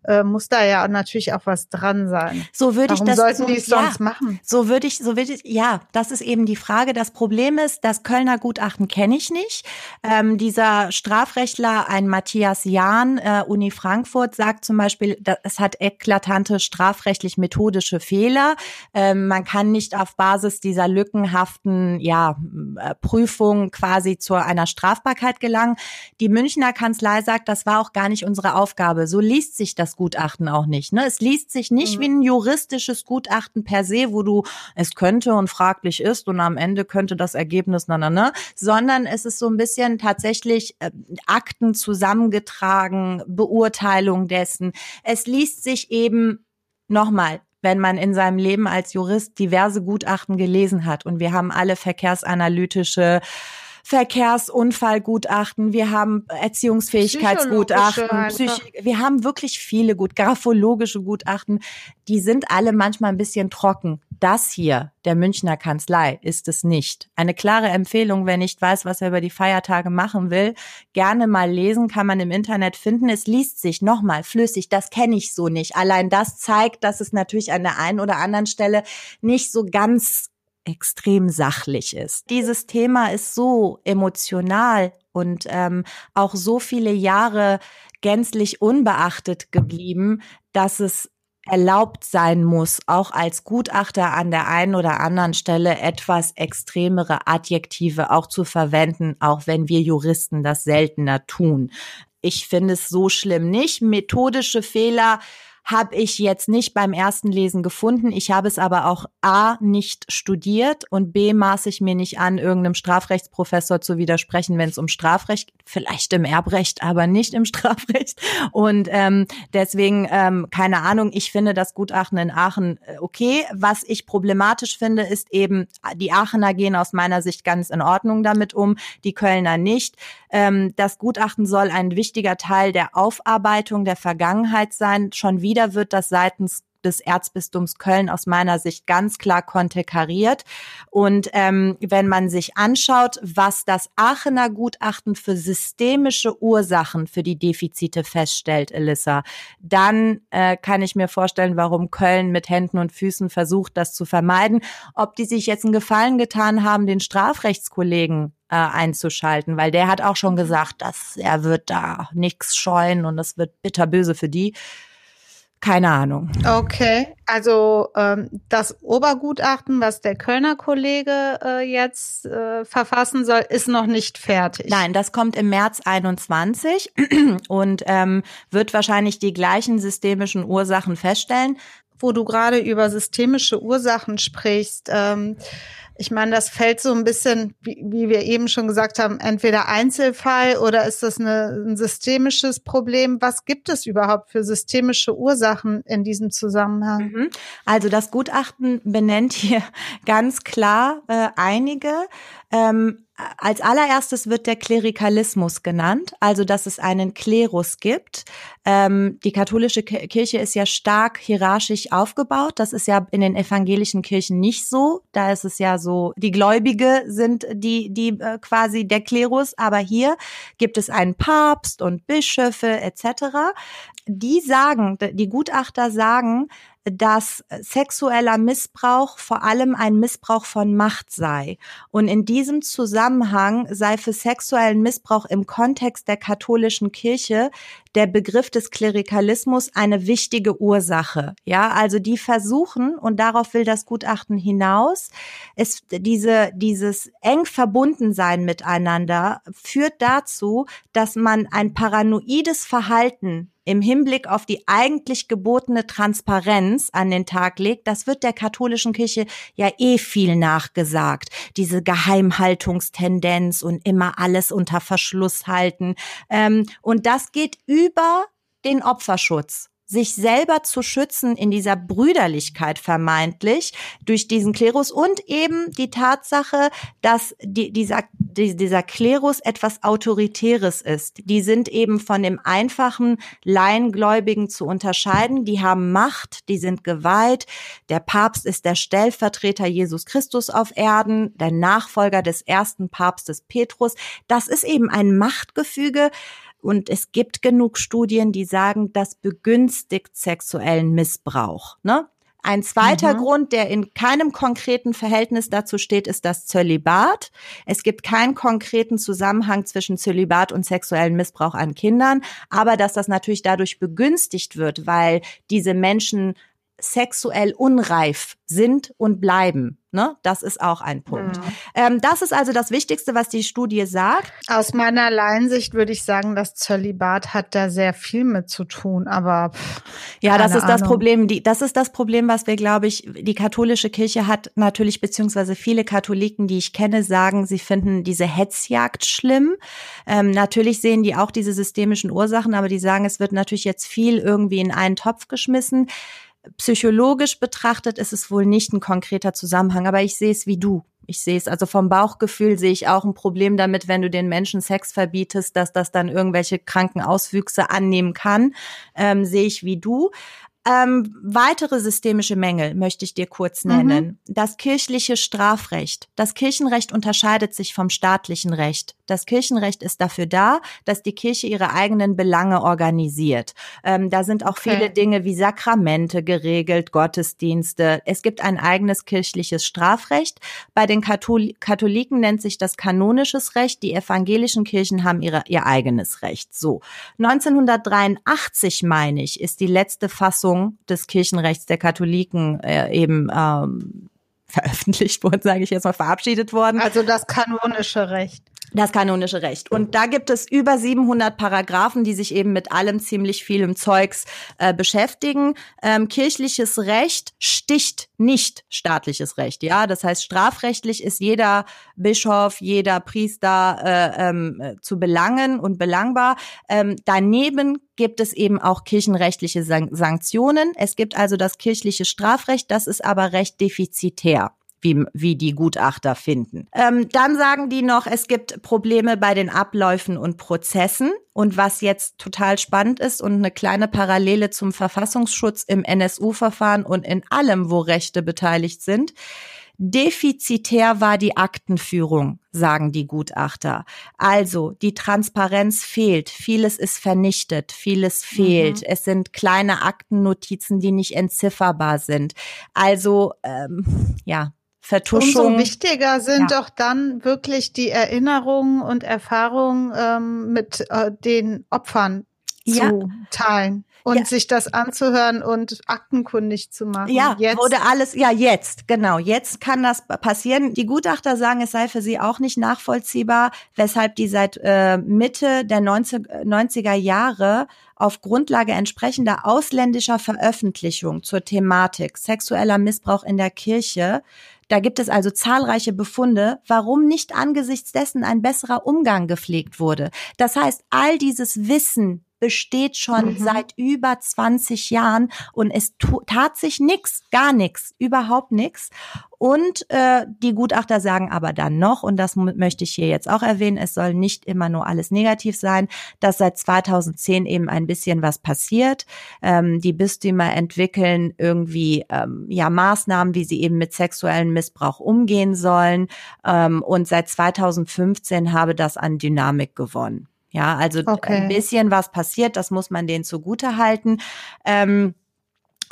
äh, muss da ja natürlich auch was dran sein. So würde ich das sollten so, die es ja, sonst machen? So würde ich, so würde ich, ja, das ist eben die Frage. Das Problem ist, das Kölner Gutachten kenne ich nicht. Ähm, dieser Strafrechtler, ein Matthias Jahn, äh, Uni Frankfurt, sagt zum Beispiel, es hat eklatante strafrechtlich methodische Fehler. Ähm, man kann nicht auf Basis dieser lückenhaften, ja, äh, Prüfung quasi zu einer Strafbarkeit gelangen. Die Münchner Kanzlei sagt, das war auch gar nicht unsere Aufgabe. So liest sich das das Gutachten auch nicht. Ne? Es liest sich nicht mhm. wie ein juristisches Gutachten per se, wo du es könnte und fraglich ist und am Ende könnte das Ergebnis, na, na, na, sondern es ist so ein bisschen tatsächlich äh, Akten zusammengetragen, Beurteilung dessen. Es liest sich eben nochmal wenn man in seinem Leben als Jurist diverse Gutachten gelesen hat und wir haben alle verkehrsanalytische Verkehrsunfallgutachten, wir haben Erziehungsfähigkeitsgutachten, Psychi wir haben wirklich viele gut, graphologische Gutachten, die sind alle manchmal ein bisschen trocken. Das hier, der Münchner Kanzlei, ist es nicht. Eine klare Empfehlung, wer nicht weiß, was er über die Feiertage machen will, gerne mal lesen, kann man im Internet finden. Es liest sich nochmal flüssig, das kenne ich so nicht. Allein das zeigt, dass es natürlich an der einen oder anderen Stelle nicht so ganz extrem sachlich ist. Dieses Thema ist so emotional und ähm, auch so viele Jahre gänzlich unbeachtet geblieben, dass es erlaubt sein muss, auch als Gutachter an der einen oder anderen Stelle etwas extremere Adjektive auch zu verwenden, auch wenn wir Juristen das seltener tun. Ich finde es so schlimm nicht. Methodische Fehler habe ich jetzt nicht beim ersten Lesen gefunden. Ich habe es aber auch A nicht studiert und B maße ich mir nicht an, irgendeinem Strafrechtsprofessor zu widersprechen, wenn es um Strafrecht, vielleicht im Erbrecht, aber nicht im Strafrecht. Und ähm, deswegen, ähm, keine Ahnung, ich finde das Gutachten in Aachen äh, okay. Was ich problematisch finde, ist eben, die Aachener gehen aus meiner Sicht ganz in Ordnung damit um, die Kölner nicht. Ähm, das Gutachten soll ein wichtiger Teil der Aufarbeitung der Vergangenheit sein. Schon wieder wird das seitens des Erzbistums Köln aus meiner Sicht ganz klar konterkariert. Und ähm, wenn man sich anschaut, was das Aachener Gutachten für systemische Ursachen für die Defizite feststellt, Elissa, dann äh, kann ich mir vorstellen, warum Köln mit Händen und Füßen versucht, das zu vermeiden. Ob die sich jetzt einen Gefallen getan haben, den Strafrechtskollegen äh, einzuschalten, weil der hat auch schon gesagt, dass er wird da nichts scheuen und das wird bitterböse für die. Keine Ahnung. Okay, also ähm, das Obergutachten, was der Kölner Kollege äh, jetzt äh, verfassen soll, ist noch nicht fertig. Nein, das kommt im März 21 und ähm, wird wahrscheinlich die gleichen systemischen Ursachen feststellen. Wo du gerade über systemische Ursachen sprichst, ähm, ich meine, das fällt so ein bisschen, wie, wie wir eben schon gesagt haben, entweder Einzelfall oder ist das eine, ein systemisches Problem? Was gibt es überhaupt für systemische Ursachen in diesem Zusammenhang? Mhm. Also das Gutachten benennt hier ganz klar äh, einige. Ähm, als allererstes wird der Klerikalismus genannt, also dass es einen Klerus gibt. Ähm, die katholische Kirche ist ja stark hierarchisch aufgebaut. Das ist ja in den evangelischen Kirchen nicht so. Da ist es ja so, die Gläubige sind die, die äh, quasi der Klerus, aber hier gibt es einen Papst und Bischöfe etc. Die sagen, die Gutachter sagen, dass sexueller Missbrauch vor allem ein Missbrauch von Macht sei. Und in diesem Zusammenhang sei für sexuellen Missbrauch im Kontext der katholischen Kirche der Begriff des Klerikalismus eine wichtige Ursache. Ja, also die versuchen, und darauf will das Gutachten hinaus, es, diese, dieses eng verbunden sein miteinander führt dazu, dass man ein paranoides Verhalten im Hinblick auf die eigentlich gebotene Transparenz an den Tag legt, das wird der katholischen Kirche ja eh viel nachgesagt. Diese Geheimhaltungstendenz und immer alles unter Verschluss halten. Ähm, und das geht über den Opferschutz sich selber zu schützen in dieser Brüderlichkeit vermeintlich durch diesen Klerus und eben die Tatsache, dass die, dieser, die, dieser Klerus etwas Autoritäres ist. Die sind eben von dem einfachen Laiengläubigen zu unterscheiden. Die haben Macht, die sind geweiht. Der Papst ist der Stellvertreter Jesus Christus auf Erden, der Nachfolger des ersten Papstes Petrus. Das ist eben ein Machtgefüge, und es gibt genug Studien, die sagen, das begünstigt sexuellen Missbrauch. Ne? Ein zweiter mhm. Grund, der in keinem konkreten Verhältnis dazu steht, ist das Zölibat. Es gibt keinen konkreten Zusammenhang zwischen Zölibat und sexuellen Missbrauch an Kindern, aber dass das natürlich dadurch begünstigt wird, weil diese Menschen sexuell unreif sind und bleiben. Ne? Das ist auch ein Punkt. Mhm. Ähm, das ist also das Wichtigste, was die Studie sagt. Aus meiner Laiensicht würde ich sagen, das Zölibat hat da sehr viel mit zu tun, aber pff, ja, das ist Ahnung. das Problem. Die, das ist das Problem, was wir, glaube ich, die katholische Kirche hat natürlich beziehungsweise viele Katholiken, die ich kenne, sagen, sie finden diese Hetzjagd schlimm. Ähm, natürlich sehen die auch diese systemischen Ursachen, aber die sagen, es wird natürlich jetzt viel irgendwie in einen Topf geschmissen psychologisch betrachtet ist es wohl nicht ein konkreter Zusammenhang, aber ich sehe es wie du. Ich sehe es also vom Bauchgefühl sehe ich auch ein Problem damit, wenn du den Menschen Sex verbietest, dass das dann irgendwelche kranken Auswüchse annehmen kann. Ähm, sehe ich wie du. Ähm, weitere systemische Mängel möchte ich dir kurz mhm. nennen. Mhm. Das kirchliche Strafrecht. Das Kirchenrecht unterscheidet sich vom staatlichen Recht. Das Kirchenrecht ist dafür da, dass die Kirche ihre eigenen Belange organisiert. Ähm, da sind auch okay. viele Dinge wie Sakramente geregelt, Gottesdienste. Es gibt ein eigenes kirchliches Strafrecht. Bei den Kathol Katholiken nennt sich das kanonisches Recht. Die evangelischen Kirchen haben ihre, ihr eigenes Recht. So. 1983, meine ich, ist die letzte Fassung des Kirchenrechts der Katholiken äh, eben ähm, veröffentlicht worden, sage ich jetzt mal, verabschiedet worden. Also das kanonische Recht. Das kanonische Recht. Und da gibt es über 700 Paragraphen, die sich eben mit allem ziemlich vielem Zeugs äh, beschäftigen. Ähm, kirchliches Recht sticht nicht staatliches Recht. Ja, das heißt, strafrechtlich ist jeder Bischof, jeder Priester äh, ähm, zu belangen und belangbar. Ähm, daneben gibt es eben auch kirchenrechtliche San Sanktionen. Es gibt also das kirchliche Strafrecht, das ist aber recht defizitär wie, wie die Gutachter finden. Ähm, dann sagen die noch, es gibt Probleme bei den Abläufen und Prozessen. Und was jetzt total spannend ist und eine kleine Parallele zum Verfassungsschutz im NSU-Verfahren und in allem, wo Rechte beteiligt sind. Defizitär war die Aktenführung, sagen die Gutachter. Also die Transparenz fehlt, vieles ist vernichtet, vieles fehlt. Mhm. Es sind kleine Aktennotizen, die nicht entzifferbar sind. Also ähm, ja, Vertuschung. Umso wichtiger sind ja. doch dann wirklich die Erinnerungen und Erfahrungen ähm, mit äh, den Opfern ja. zu teilen und ja. sich das anzuhören und aktenkundig zu machen. Ja, jetzt. wurde alles, ja, jetzt, genau, jetzt kann das passieren. Die Gutachter sagen, es sei für sie auch nicht nachvollziehbar, weshalb die seit äh, Mitte der 90, 90er Jahre auf Grundlage entsprechender ausländischer Veröffentlichung zur Thematik sexueller Missbrauch in der Kirche da gibt es also zahlreiche Befunde, warum nicht angesichts dessen ein besserer Umgang gepflegt wurde. Das heißt, all dieses Wissen besteht schon mhm. seit über 20 Jahren und es tat sich nix, gar nix, überhaupt nix. Und äh, die Gutachter sagen aber dann noch, und das möchte ich hier jetzt auch erwähnen, es soll nicht immer nur alles negativ sein, dass seit 2010 eben ein bisschen was passiert. Ähm, die Bistümer entwickeln irgendwie ähm, ja Maßnahmen, wie sie eben mit sexuellem Missbrauch umgehen sollen. Ähm, und seit 2015 habe das an Dynamik gewonnen. Ja, also okay. ein bisschen was passiert, das muss man denen zugute halten. Ähm,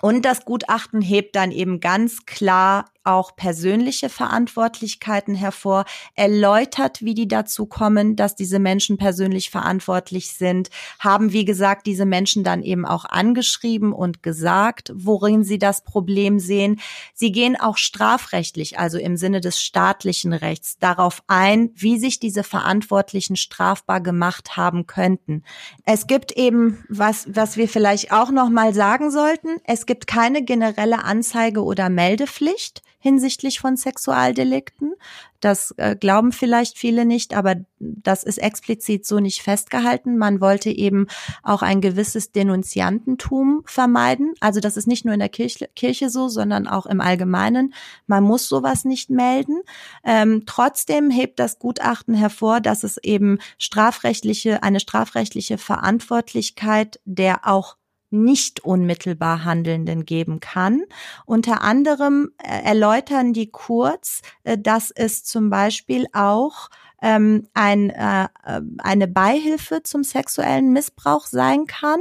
und das Gutachten hebt dann eben ganz klar auch persönliche Verantwortlichkeiten hervor, erläutert, wie die dazu kommen, dass diese Menschen persönlich verantwortlich sind, haben, wie gesagt, diese Menschen dann eben auch angeschrieben und gesagt, worin sie das Problem sehen. Sie gehen auch strafrechtlich, also im Sinne des staatlichen Rechts, darauf ein, wie sich diese Verantwortlichen strafbar gemacht haben könnten. Es gibt eben, was, was wir vielleicht auch noch mal sagen sollten, es gibt keine generelle Anzeige oder Meldepflicht hinsichtlich von Sexualdelikten. Das äh, glauben vielleicht viele nicht, aber das ist explizit so nicht festgehalten. Man wollte eben auch ein gewisses Denunziantentum vermeiden. Also das ist nicht nur in der Kirche, Kirche so, sondern auch im Allgemeinen. Man muss sowas nicht melden. Ähm, trotzdem hebt das Gutachten hervor, dass es eben strafrechtliche, eine strafrechtliche Verantwortlichkeit der auch nicht unmittelbar Handelnden geben kann. Unter anderem äh, erläutern die kurz, äh, dass es zum Beispiel auch ähm, ein, äh, äh, eine Beihilfe zum sexuellen Missbrauch sein kann.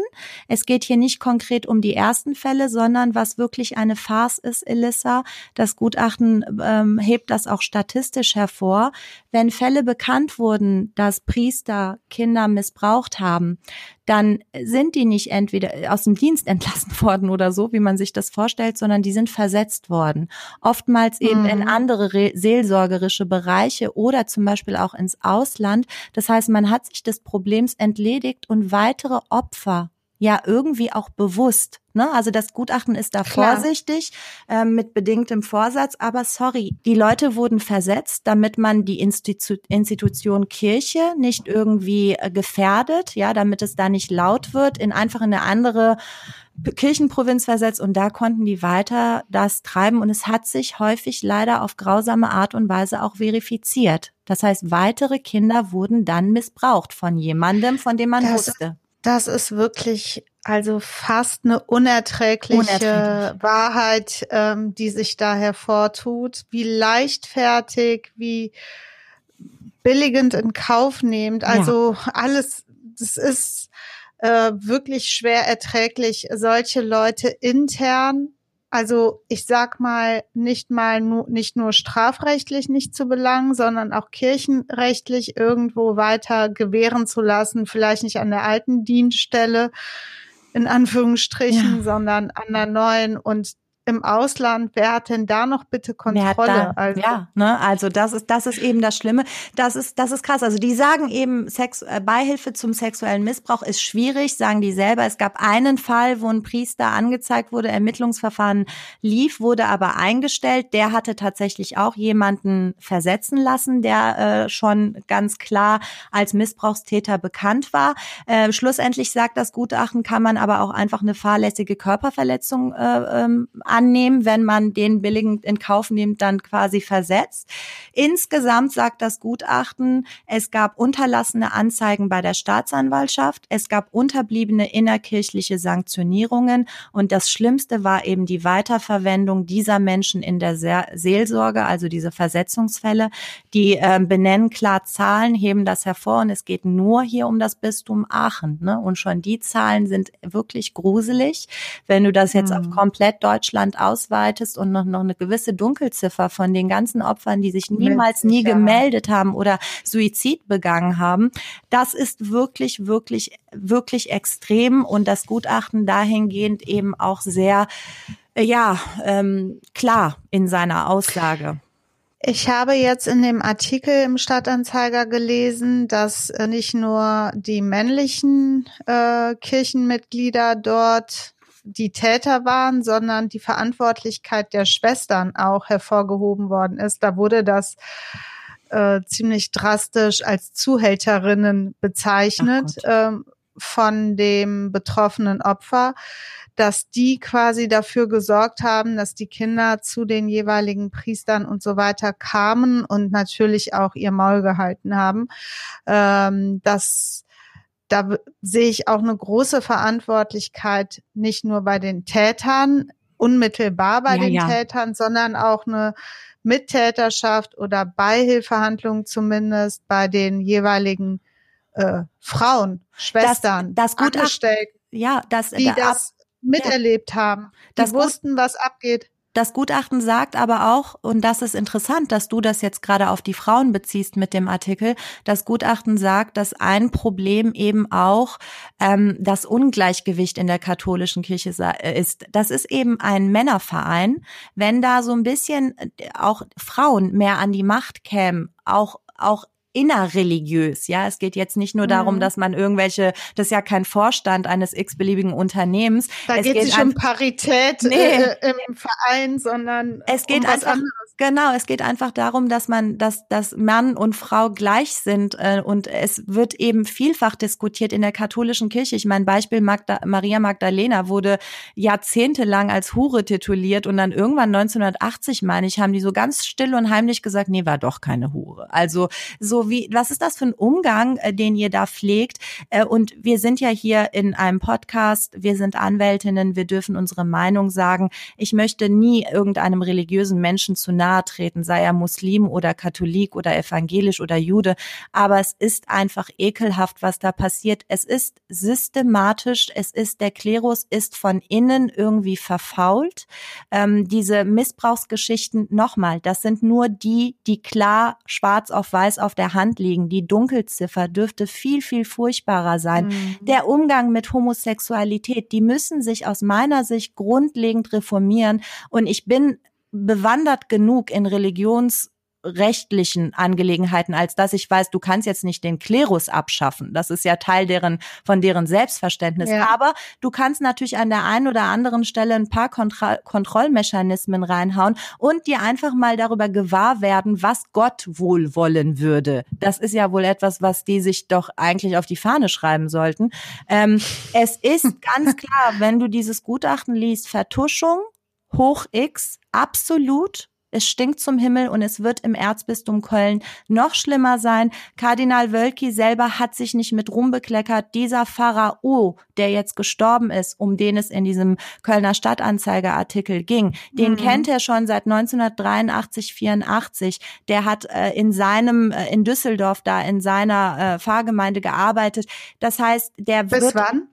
Es geht hier nicht konkret um die ersten Fälle, sondern was wirklich eine Farce ist, Elissa. Das Gutachten ähm, hebt das auch statistisch hervor. Wenn Fälle bekannt wurden, dass Priester Kinder missbraucht haben, dann sind die nicht entweder aus dem Dienst entlassen worden oder so, wie man sich das vorstellt, sondern die sind versetzt worden. Oftmals eben mhm. in andere seelsorgerische Bereiche oder zum Beispiel auch ins Ausland. Das heißt, man hat sich des Problems entledigt und weitere Opfer ja irgendwie auch bewusst. Ne? Also das Gutachten ist da Klar. vorsichtig äh, mit bedingtem Vorsatz, aber sorry, die Leute wurden versetzt, damit man die Institu Institution Kirche nicht irgendwie äh, gefährdet, ja, damit es da nicht laut wird, in einfach in eine andere Kirchenprovinz versetzt und da konnten die weiter das treiben und es hat sich häufig leider auf grausame Art und Weise auch verifiziert. Das heißt, weitere Kinder wurden dann missbraucht von jemandem, von dem man das, wusste. Das ist wirklich also fast eine unerträgliche Unerträglich. Wahrheit, ähm, die sich da hervortut. Wie leichtfertig, wie billigend in Kauf nehmend. Also ja. alles, das ist äh, wirklich schwer erträglich, solche Leute intern also ich sag mal, nicht mal nur, nicht nur strafrechtlich nicht zu belangen, sondern auch kirchenrechtlich irgendwo weiter gewähren zu lassen, vielleicht nicht an der alten Dienststelle, in Anführungsstrichen, ja. sondern an der neuen und im Ausland, wer hat denn da noch bitte Kontrolle? Da, also, ja, ne, also das ist, das ist eben das Schlimme. Das ist, das ist krass. Also die sagen eben, Sex, äh, Beihilfe zum sexuellen Missbrauch ist schwierig, sagen die selber. Es gab einen Fall, wo ein Priester angezeigt wurde, Ermittlungsverfahren lief, wurde aber eingestellt. Der hatte tatsächlich auch jemanden versetzen lassen, der äh, schon ganz klar als Missbrauchstäter bekannt war. Äh, schlussendlich sagt das Gutachten, kann man aber auch einfach eine fahrlässige Körperverletzung äh, ähm, annehmen, wenn man den billigend in Kauf nimmt, dann quasi versetzt. Insgesamt sagt das Gutachten, es gab unterlassene Anzeigen bei der Staatsanwaltschaft, es gab unterbliebene innerkirchliche Sanktionierungen und das Schlimmste war eben die Weiterverwendung dieser Menschen in der Seelsorge, also diese Versetzungsfälle. Die äh, benennen klar Zahlen, heben das hervor und es geht nur hier um das Bistum Aachen. Ne? Und schon die Zahlen sind wirklich gruselig. Wenn du das jetzt mhm. auf komplett Deutschland ausweitest und noch, noch eine gewisse Dunkelziffer von den ganzen Opfern, die sich niemals nie gemeldet haben oder Suizid begangen haben, das ist wirklich, wirklich, wirklich extrem und das Gutachten dahingehend eben auch sehr ja, ähm, klar in seiner Aussage. Ich habe jetzt in dem Artikel im Stadtanzeiger gelesen, dass äh, nicht nur die männlichen äh, Kirchenmitglieder dort die Täter waren, sondern die Verantwortlichkeit der Schwestern auch hervorgehoben worden ist. Da wurde das äh, ziemlich drastisch als Zuhälterinnen bezeichnet äh, von dem betroffenen Opfer dass die quasi dafür gesorgt haben, dass die Kinder zu den jeweiligen Priestern und so weiter kamen und natürlich auch ihr Maul gehalten haben. Ähm, das da sehe ich auch eine große Verantwortlichkeit, nicht nur bei den Tätern, unmittelbar bei ja, den ja. Tätern, sondern auch eine Mittäterschaft oder Beihilfehandlung zumindest bei den jeweiligen äh, Frauen, Schwestern, das, das Gutachten, ja, das, die das miterlebt haben. Die das wussten, was abgeht. Das Gutachten sagt aber auch, und das ist interessant, dass du das jetzt gerade auf die Frauen beziehst mit dem Artikel, das Gutachten sagt, dass ein Problem eben auch ähm, das Ungleichgewicht in der katholischen Kirche äh, ist. Das ist eben ein Männerverein. Wenn da so ein bisschen äh, auch Frauen mehr an die Macht kämen, auch auch innerreligiös. Ja, es geht jetzt nicht nur darum, mhm. dass man irgendwelche, das ist ja kein Vorstand eines x-beliebigen Unternehmens. Da es geht es nicht um Parität nee. äh, im Verein, sondern es geht um was einfach, anderes. Genau, es geht einfach darum, dass man, dass, dass Mann und Frau gleich sind äh, und es wird eben vielfach diskutiert in der katholischen Kirche. Ich meine, Beispiel Magda, Maria Magdalena wurde jahrzehntelang als Hure tituliert und dann irgendwann 1980, meine ich, haben die so ganz still und heimlich gesagt, nee, war doch keine Hure. Also so wie, was ist das für ein Umgang, äh, den ihr da pflegt? Äh, und wir sind ja hier in einem Podcast, wir sind Anwältinnen, wir dürfen unsere Meinung sagen. Ich möchte nie irgendeinem religiösen Menschen zu treten, sei er Muslim oder Katholik oder evangelisch oder Jude. Aber es ist einfach ekelhaft, was da passiert. Es ist systematisch, es ist, der Klerus ist von innen irgendwie verfault. Ähm, diese Missbrauchsgeschichten, nochmal, das sind nur die, die klar schwarz auf weiß auf der Hand liegen. Die Dunkelziffer dürfte viel, viel furchtbarer sein. Mhm. Der Umgang mit Homosexualität, die müssen sich aus meiner Sicht grundlegend reformieren. Und ich bin bewandert genug in Religions rechtlichen Angelegenheiten, als dass ich weiß, du kannst jetzt nicht den Klerus abschaffen. Das ist ja Teil deren, von deren Selbstverständnis. Ja. Aber du kannst natürlich an der einen oder anderen Stelle ein paar Kontro Kontrollmechanismen reinhauen und dir einfach mal darüber gewahr werden, was Gott wohl wollen würde. Das ist ja wohl etwas, was die sich doch eigentlich auf die Fahne schreiben sollten. Ähm, es ist ganz klar, wenn du dieses Gutachten liest, Vertuschung, hoch X, absolut. Es stinkt zum Himmel und es wird im Erzbistum Köln noch schlimmer sein. Kardinal Wölki selber hat sich nicht mit Ruhm bekleckert. Dieser Pharao, der jetzt gestorben ist, um den es in diesem Kölner Stadtanzeiger-Artikel ging, den mhm. kennt er schon seit 1983, 84. Der hat äh, in seinem, äh, in Düsseldorf da in seiner äh, Pfarrgemeinde gearbeitet. Das heißt, der Bis wird. wann?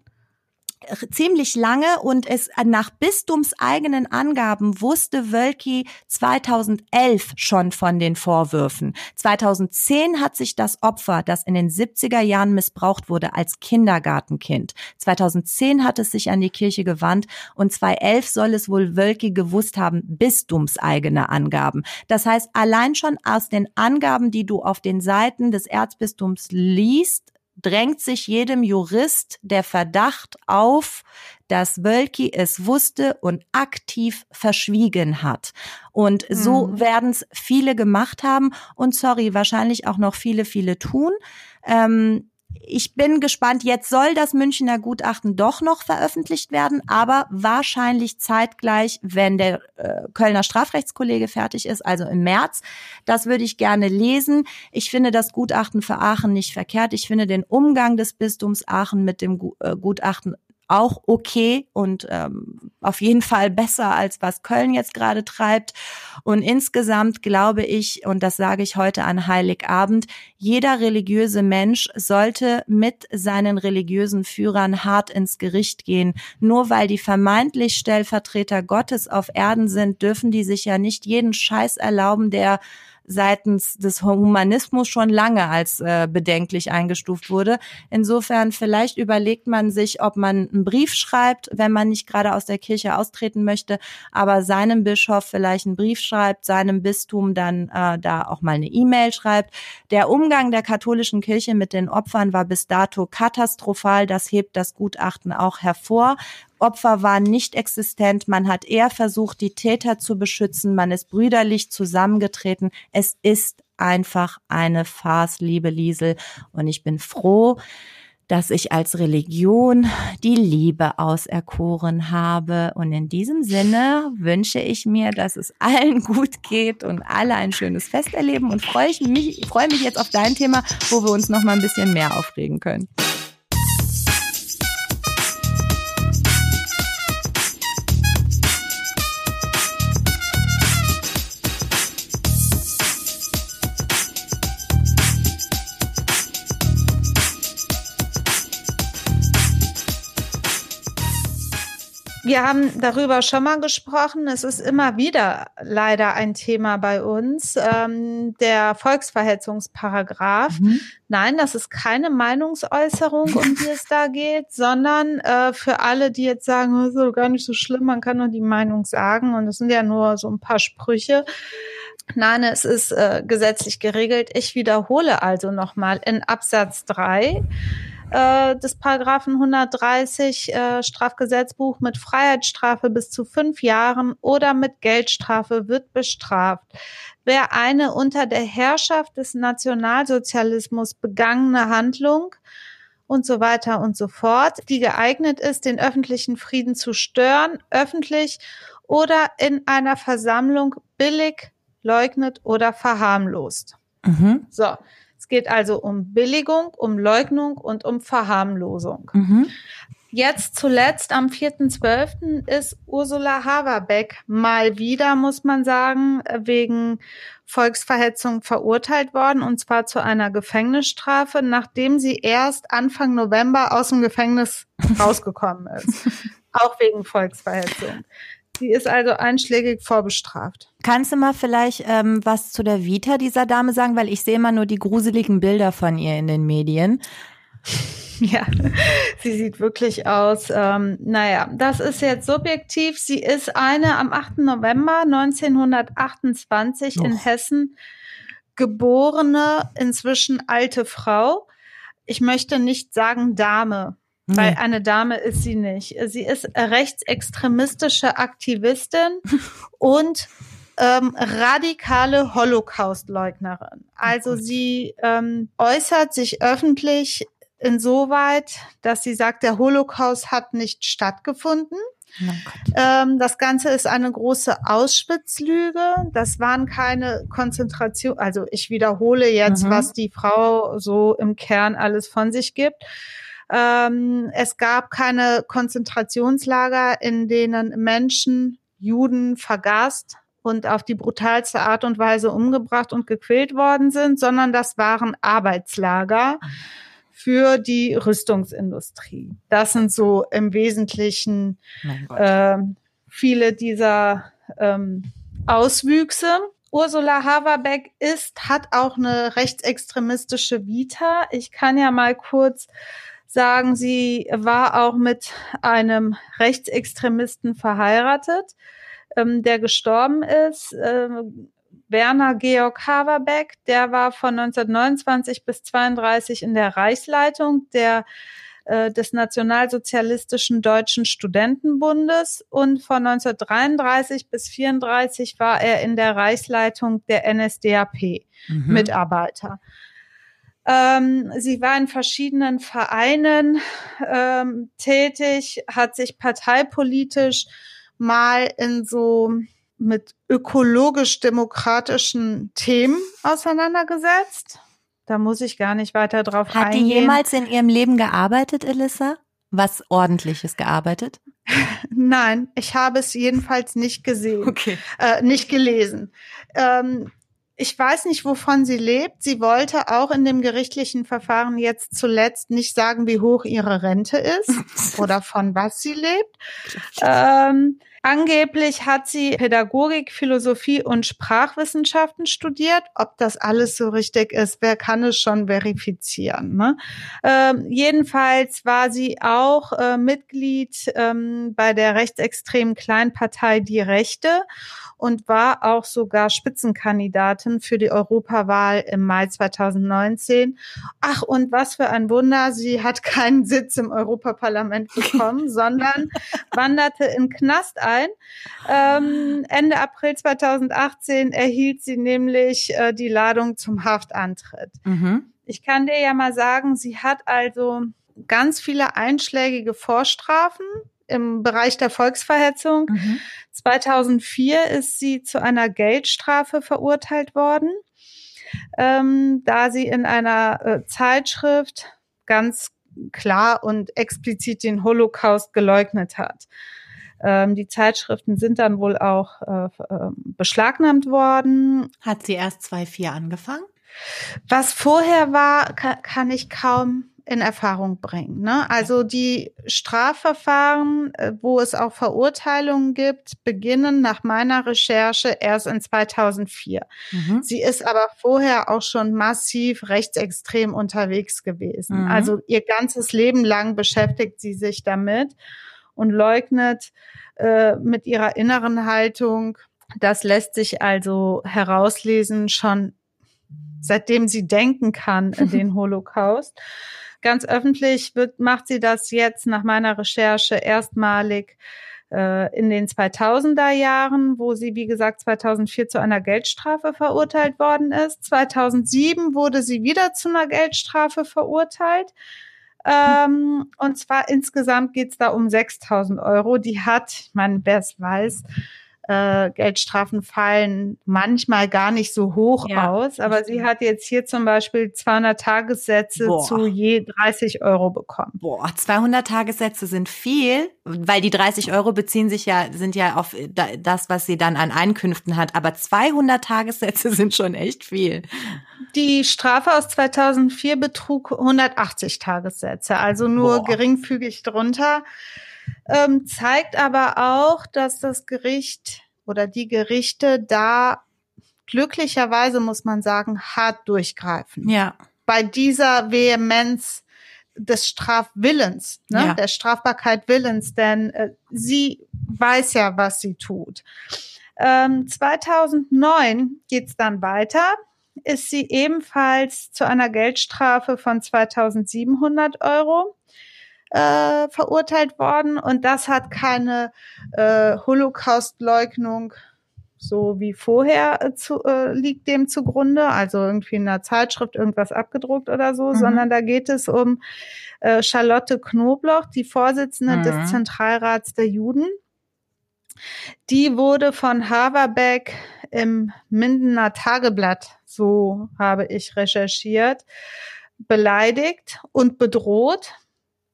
Ziemlich lange und es nach bistumseigenen Angaben wusste Wölki 2011 schon von den Vorwürfen. 2010 hat sich das Opfer, das in den 70er Jahren missbraucht wurde, als Kindergartenkind. 2010 hat es sich an die Kirche gewandt und 2011 soll es wohl Wölki gewusst haben, bistumseigene Angaben. Das heißt, allein schon aus den Angaben, die du auf den Seiten des Erzbistums liest, drängt sich jedem Jurist der Verdacht auf, dass Wölki es wusste und aktiv verschwiegen hat. Und so mhm. werden es viele gemacht haben und sorry, wahrscheinlich auch noch viele, viele tun. Ähm, ich bin gespannt. Jetzt soll das Münchner Gutachten doch noch veröffentlicht werden, aber wahrscheinlich zeitgleich, wenn der äh, Kölner Strafrechtskollege fertig ist, also im März. Das würde ich gerne lesen. Ich finde das Gutachten für Aachen nicht verkehrt. Ich finde den Umgang des Bistums Aachen mit dem äh, Gutachten auch okay und ähm, auf jeden Fall besser als was Köln jetzt gerade treibt. Und insgesamt glaube ich, und das sage ich heute an Heiligabend, jeder religiöse Mensch sollte mit seinen religiösen Führern hart ins Gericht gehen. Nur weil die vermeintlich Stellvertreter Gottes auf Erden sind, dürfen die sich ja nicht jeden Scheiß erlauben, der seitens des Humanismus schon lange als äh, bedenklich eingestuft wurde. Insofern vielleicht überlegt man sich, ob man einen Brief schreibt, wenn man nicht gerade aus der Kirche austreten möchte, aber seinem Bischof vielleicht einen Brief schreibt, seinem Bistum dann äh, da auch mal eine E-Mail schreibt. Der Umgang der katholischen Kirche mit den Opfern war bis dato katastrophal. Das hebt das Gutachten auch hervor. Opfer waren nicht existent. Man hat eher versucht, die Täter zu beschützen. Man ist brüderlich zusammengetreten. Es ist einfach eine Farce, liebe Liesel. Und ich bin froh, dass ich als Religion die Liebe auserkoren habe. Und in diesem Sinne wünsche ich mir, dass es allen gut geht und alle ein schönes Fest erleben und freue ich mich, freue mich jetzt auf dein Thema, wo wir uns noch mal ein bisschen mehr aufregen können. Wir haben darüber schon mal gesprochen. Es ist immer wieder leider ein Thema bei uns. Ähm, der Volksverhetzungsparagraph. Mhm. Nein, das ist keine Meinungsäußerung, um die es da geht, sondern äh, für alle, die jetzt sagen, das ist doch gar nicht so schlimm, man kann nur die Meinung sagen. Und es sind ja nur so ein paar Sprüche. Nein, es ist äh, gesetzlich geregelt. Ich wiederhole also nochmal in Absatz 3 äh, des Paragraphen 130 äh, Strafgesetzbuch mit Freiheitsstrafe bis zu fünf Jahren oder mit Geldstrafe wird bestraft. Wer eine unter der Herrschaft des Nationalsozialismus begangene Handlung und so weiter und so fort, die geeignet ist, den öffentlichen Frieden zu stören, öffentlich oder in einer Versammlung billig, leugnet oder verharmlost. Mhm. So, geht also um Billigung, um Leugnung und um Verharmlosung. Mhm. Jetzt zuletzt am 4.12. ist Ursula Haverbeck mal wieder, muss man sagen, wegen Volksverhetzung verurteilt worden und zwar zu einer Gefängnisstrafe, nachdem sie erst Anfang November aus dem Gefängnis rausgekommen ist. Auch wegen Volksverhetzung. Sie ist also einschlägig vorbestraft. Kannst du mal vielleicht ähm, was zu der Vita dieser Dame sagen? Weil ich sehe immer nur die gruseligen Bilder von ihr in den Medien. Ja, sie sieht wirklich aus. Ähm, naja, das ist jetzt subjektiv. Sie ist eine am 8. November 1928 oh. in Hessen geborene, inzwischen alte Frau. Ich möchte nicht sagen Dame, Nee. Weil eine Dame ist sie nicht. Sie ist rechtsextremistische Aktivistin und ähm, radikale Holocaust-Leugnerin. Also oh sie ähm, äußert sich öffentlich insoweit, dass sie sagt, der Holocaust hat nicht stattgefunden. Oh ähm, das Ganze ist eine große Auschwitz-Lüge. Das waren keine Konzentration. Also ich wiederhole jetzt, mhm. was die Frau so im Kern alles von sich gibt. Ähm, es gab keine Konzentrationslager, in denen Menschen, Juden vergast und auf die brutalste Art und Weise umgebracht und gequält worden sind, sondern das waren Arbeitslager für die Rüstungsindustrie. Das sind so im Wesentlichen äh, viele dieser ähm, Auswüchse. Ursula Haverbeck ist, hat auch eine rechtsextremistische Vita. Ich kann ja mal kurz sagen, sie war auch mit einem Rechtsextremisten verheiratet, ähm, der gestorben ist. Ähm, Werner Georg Haverbeck, der war von 1929 bis 32 in der Reichsleitung der äh, des Nationalsozialistischen Deutschen Studentenbundes und von 1933 bis 34 war er in der Reichsleitung der NSDAP Mhm. Mitarbeiter. Ähm, sie war in verschiedenen Vereinen ähm, tätig, hat sich parteipolitisch mal in so mit ökologisch-demokratischen Themen auseinandergesetzt. Da muss ich gar nicht weiter drauf Hat die eingehen. jemals in ihrem Leben gearbeitet, Elissa? Was ordentliches gearbeitet? Nein, ich habe es jedenfalls nicht gesehen, Okay. äh, nicht gelesen. Ähm, ich weiß nicht, wovon sie lebt. Sie wollte auch in dem gerichtlichen Verfahren jetzt zuletzt nicht sagen, wie hoch ihre Rente ist oder von was sie lebt. Ähm, angeblich hat sie Pädagogik, Philosophie und Sprachwissenschaften studiert. Ob das alles so richtig ist, wer kann es schon verifizieren? Ne? Ähm, jedenfalls war sie auch äh, Mitglied ähm, bei der rechtsextremen Kleinpartei Die Rechte und war auch sogar Spitzenkandidatin für die Europawahl im Mai 2019. Ach, und was für ein Wunder, sie hat keinen Sitz im Europaparlament bekommen, sondern wanderte in Knast ein. Ähm, Ende April 2018 erhielt sie nämlich äh, die Ladung zum Haftantritt. Mhm. Ich kann dir ja mal sagen, sie hat also ganz viele einschlägige Vorstrafen im Bereich der Volksverhetzung. Mhm. 2004 ist sie zu einer Geldstrafe verurteilt worden, ähm, da sie in einer äh, Zeitschrift ganz klar und explizit den Holocaust geleugnet hat. Ähm, die Zeitschriften sind dann wohl auch äh, äh, beschlagnahmt worden. Hat sie erst 2,4 angefangen? Was vorher war, kann, kann ich kaum in Erfahrung bringen. Ne? Also die Strafverfahren, äh, wo es auch Verurteilungen gibt, beginnen nach meiner Recherche erst in 2004. Mhm. Sie ist aber vorher auch schon massiv rechtsextrem unterwegs gewesen. Mhm. Also ihr ganzes Leben lang beschäftigt sie sich damit und leugnet äh, mit ihrer inneren Haltung. Das lässt sich also herauslesen schon seitdem sie denken kann, den Holocaust. Ganz öffentlich wird, macht sie das jetzt nach meiner Recherche erstmalig äh, in den 2000er Jahren, wo sie, wie gesagt, 2004 zu einer Geldstrafe verurteilt worden ist. 2007 wurde sie wieder zu einer Geldstrafe verurteilt. Ähm, und zwar insgesamt geht es da um 6000 Euro. Die hat, meine, wer es weiß, äh, Geldstrafen fallen manchmal gar nicht so hoch Ja, aus, aber sie hat jetzt hier zum Beispiel 200 Tagessätze Boah. zu je 30 Euro bekommen. Boah, 200 Tagessätze sind viel, weil die 30 Euro beziehen sich ja, sind ja auf da- das, was sie dann an Einkünften hat. Aber 200 Tagessätze sind schon echt viel. Die Strafe aus 2004 betrug 180 Tagessätze, also nur Boah. geringfügig drunter. Ähm, zeigt aber auch, dass das Gericht oder die Gerichte da glücklicherweise, muss man sagen, hart durchgreifen. Ja. Bei dieser Vehemenz des Strafwillens, ne, Ja. der Strafbarkeit Willens, denn äh, sie weiß ja, was sie tut. Ähm, 2009 geht's dann weiter. Ist sie ebenfalls zu einer Geldstrafe von 2700 Euro äh, verurteilt worden und das hat keine äh, Holocaust-Leugnung so wie vorher äh, zu, äh, liegt dem zugrunde, also irgendwie in einer Zeitschrift irgendwas abgedruckt oder so, Mhm. sondern da geht es um äh, Charlotte Knobloch, die Vorsitzende Mhm. des Zentralrats der Juden. Die wurde von Haverbeck im Mindener Tageblatt, so habe ich recherchiert, beleidigt und bedroht.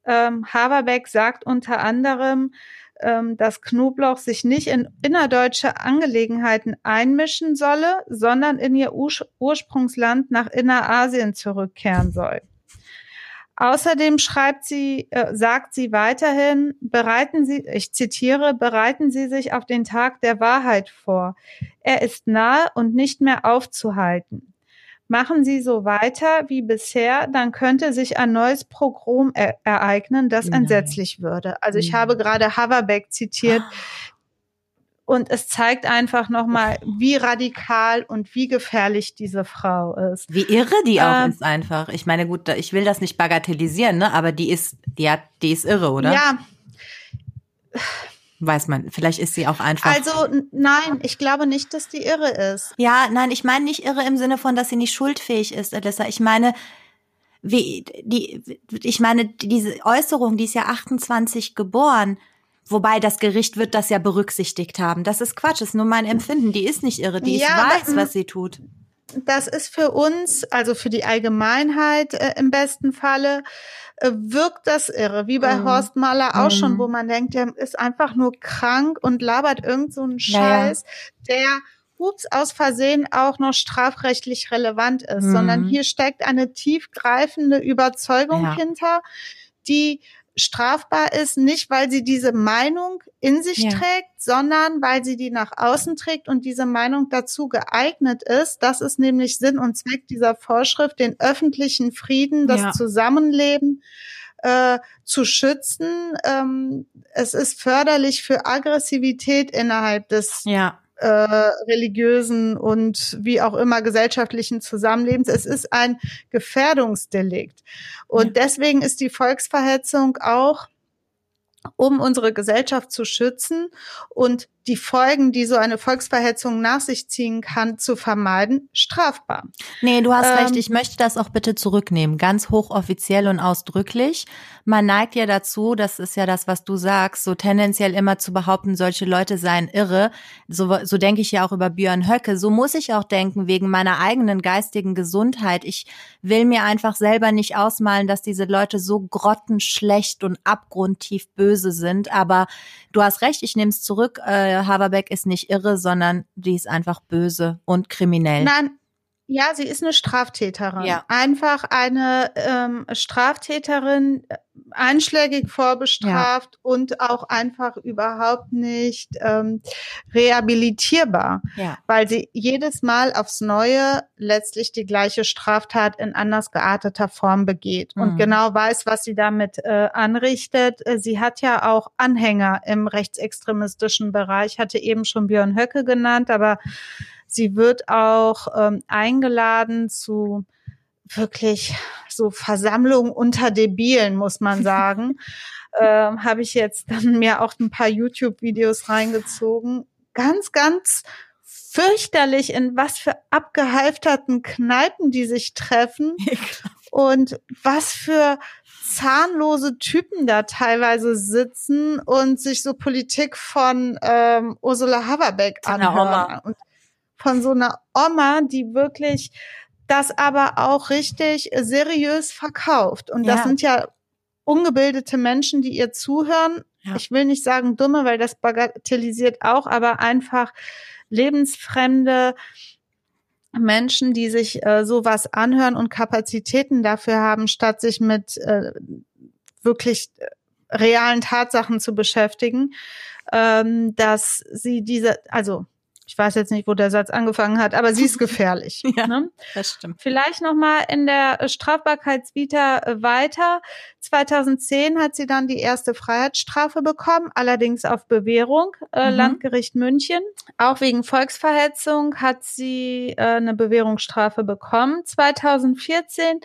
Ähm, Haverbeck sagt unter anderem, ähm, dass Knoblauch sich nicht in innerdeutsche Angelegenheiten einmischen solle, sondern in ihr Ur Ursprungsland nach Innerasien zurückkehren soll. Außerdem schreibt sie, äh, sagt sie weiterhin, bereiten Sie, ich zitiere, bereiten Sie sich auf den Tag der Wahrheit vor. Er ist nahe und nicht mehr aufzuhalten. Machen Sie so weiter wie bisher, dann könnte sich ein neues Pogrom er ereignen, das Nein. entsetzlich würde. Also ich Nein. habe gerade Haverbeck zitiert, und es zeigt einfach nochmal, wie radikal und wie gefährlich diese Frau ist. Wie irre die auch Ähm, ist einfach. Ich meine, gut, ich will das nicht bagatellisieren, ne? Aber die ist, die hat, die ist irre, oder? Ja, Weiß man. Vielleicht ist sie auch einfach. also nein, ich glaube nicht, dass die irre ist. Ja, nein, ich meine nicht irre im Sinne von, dass sie nicht schuldfähig ist, Alyssa. Ich meine, wie, die, ich meine, diese Äußerung, die ist ja 28 geboren. Wobei das Gericht wird das ja berücksichtigt haben. Das ist Quatsch, das ist nur mein Empfinden. Die ist nicht irre, die Ja, weiß, was sie tut. Das ist für uns, also für die Allgemeinheit äh, im besten Falle, wirkt das irre, wie bei Mhm. Horst Mahler auch Mhm. schon, wo man denkt, der ist einfach nur krank und labert irgend so einen. Scheiß, der ups, aus Versehen auch noch strafrechtlich relevant ist, Mhm. sondern hier steckt eine tiefgreifende Überzeugung Ja. hinter, die strafbar ist, nicht weil sie diese Meinung in sich Ja. trägt, sondern weil sie die nach außen trägt und diese Meinung dazu geeignet ist. Das ist nämlich Sinn und Zweck dieser Vorschrift, den öffentlichen Frieden, das Ja. Zusammenleben äh, zu schützen. Ähm, es ist förderlich für Aggressivität innerhalb des Ja. Äh, religiösen und wie auch immer gesellschaftlichen Zusammenlebens. Es ist ein Gefährdungsdelikt. Und deswegen ist die Volksverhetzung auch, um unsere Gesellschaft zu schützen und die Folgen, die so eine Volksverhetzung nach sich ziehen kann, zu vermeiden, strafbar. Nee, du hast Ähm, recht. Ich möchte das auch bitte zurücknehmen. Ganz hochoffiziell und ausdrücklich. Man neigt ja dazu, das ist ja das, was du sagst, so tendenziell immer zu behaupten, solche Leute seien irre. So, so denke ich ja auch über Björn Höcke. So muss ich auch denken, wegen meiner eigenen geistigen Gesundheit. Ich will mir einfach selber nicht ausmalen, dass diese Leute so grottenschlecht und abgrundtief böse sind. Aber du hast recht, ich nehme es zurück. Äh, Haberbeck ist nicht irre, sondern die ist einfach böse und kriminell. Nein, ja, sie ist eine Straftäterin. Ja. Einfach eine ähm, Straftäterin, äh, einschlägig vorbestraft und auch einfach überhaupt nicht ähm, rehabilitierbar, Ja. weil sie jedes Mal aufs Neue letztlich die gleiche Straftat in anders gearteter Form begeht und Mhm. genau weiß, was sie damit äh, anrichtet. Äh, Sie hat ja auch Anhänger im rechtsextremistischen Bereich, hatte eben schon Björn Höcke genannt, aber Sie wird auch ähm, eingeladen zu wirklich so Versammlungen unter Debilen, muss man sagen. ähm, Habe ich jetzt dann mir auch ein paar YouTube-Videos reingezogen. Ganz, ganz fürchterlich, in was für abgehalfterten Kneipen die sich treffen und was für zahnlose Typen da teilweise sitzen und sich so Politik von ähm, Ursula einer anhören. Und von so einer Oma, die wirklich das aber auch richtig seriös verkauft. Und das Ja. sind ja ungebildete Menschen, die ihr zuhören. Ja. Ich will nicht sagen dumme, weil das bagatellisiert auch, aber einfach lebensfremde Menschen, die sich äh, sowas anhören und Kapazitäten dafür haben, statt sich mit äh, wirklich äh, realen Tatsachen zu beschäftigen, ähm, dass sie diese, also ich weiß jetzt nicht, wo der Satz angefangen hat, aber sie ist gefährlich. Ja. ne? Das stimmt. Vielleicht noch mal in der äh, Strafbarkeitsvita äh, weiter. 2010 hat sie dann die erste Freiheitsstrafe bekommen, allerdings auf Bewährung, äh, Mhm. Landgericht München. Auch wegen Volksverhetzung hat sie äh, eine Bewährungsstrafe bekommen. 2014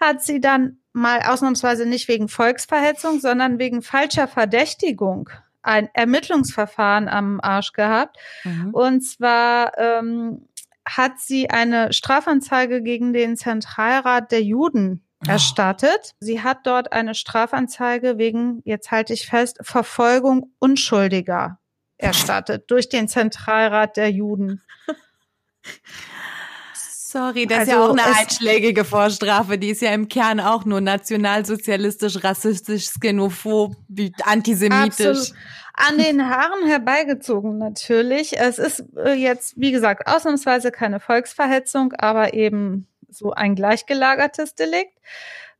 hat sie dann mal ausnahmsweise nicht wegen Volksverhetzung, sondern wegen falscher Verdächtigung ein Ermittlungsverfahren am Arsch gehabt. Mhm. Und zwar ähm, hat sie eine Strafanzeige gegen den Zentralrat der Juden Oh. erstattet. Sie hat dort eine Strafanzeige wegen, jetzt halte ich fest, Verfolgung Unschuldiger erstattet durch den Zentralrat der Juden. Sorry, das ist ja Also auch eine einschlägige Vorstrafe. Die ist ja im Kern auch nur nationalsozialistisch, rassistisch, xenophob, antisemitisch. Absolut. An den Haaren herbeigezogen natürlich. Es ist äh, jetzt, wie gesagt, ausnahmsweise keine Volksverhetzung, aber eben so ein gleichgelagertes Delikt.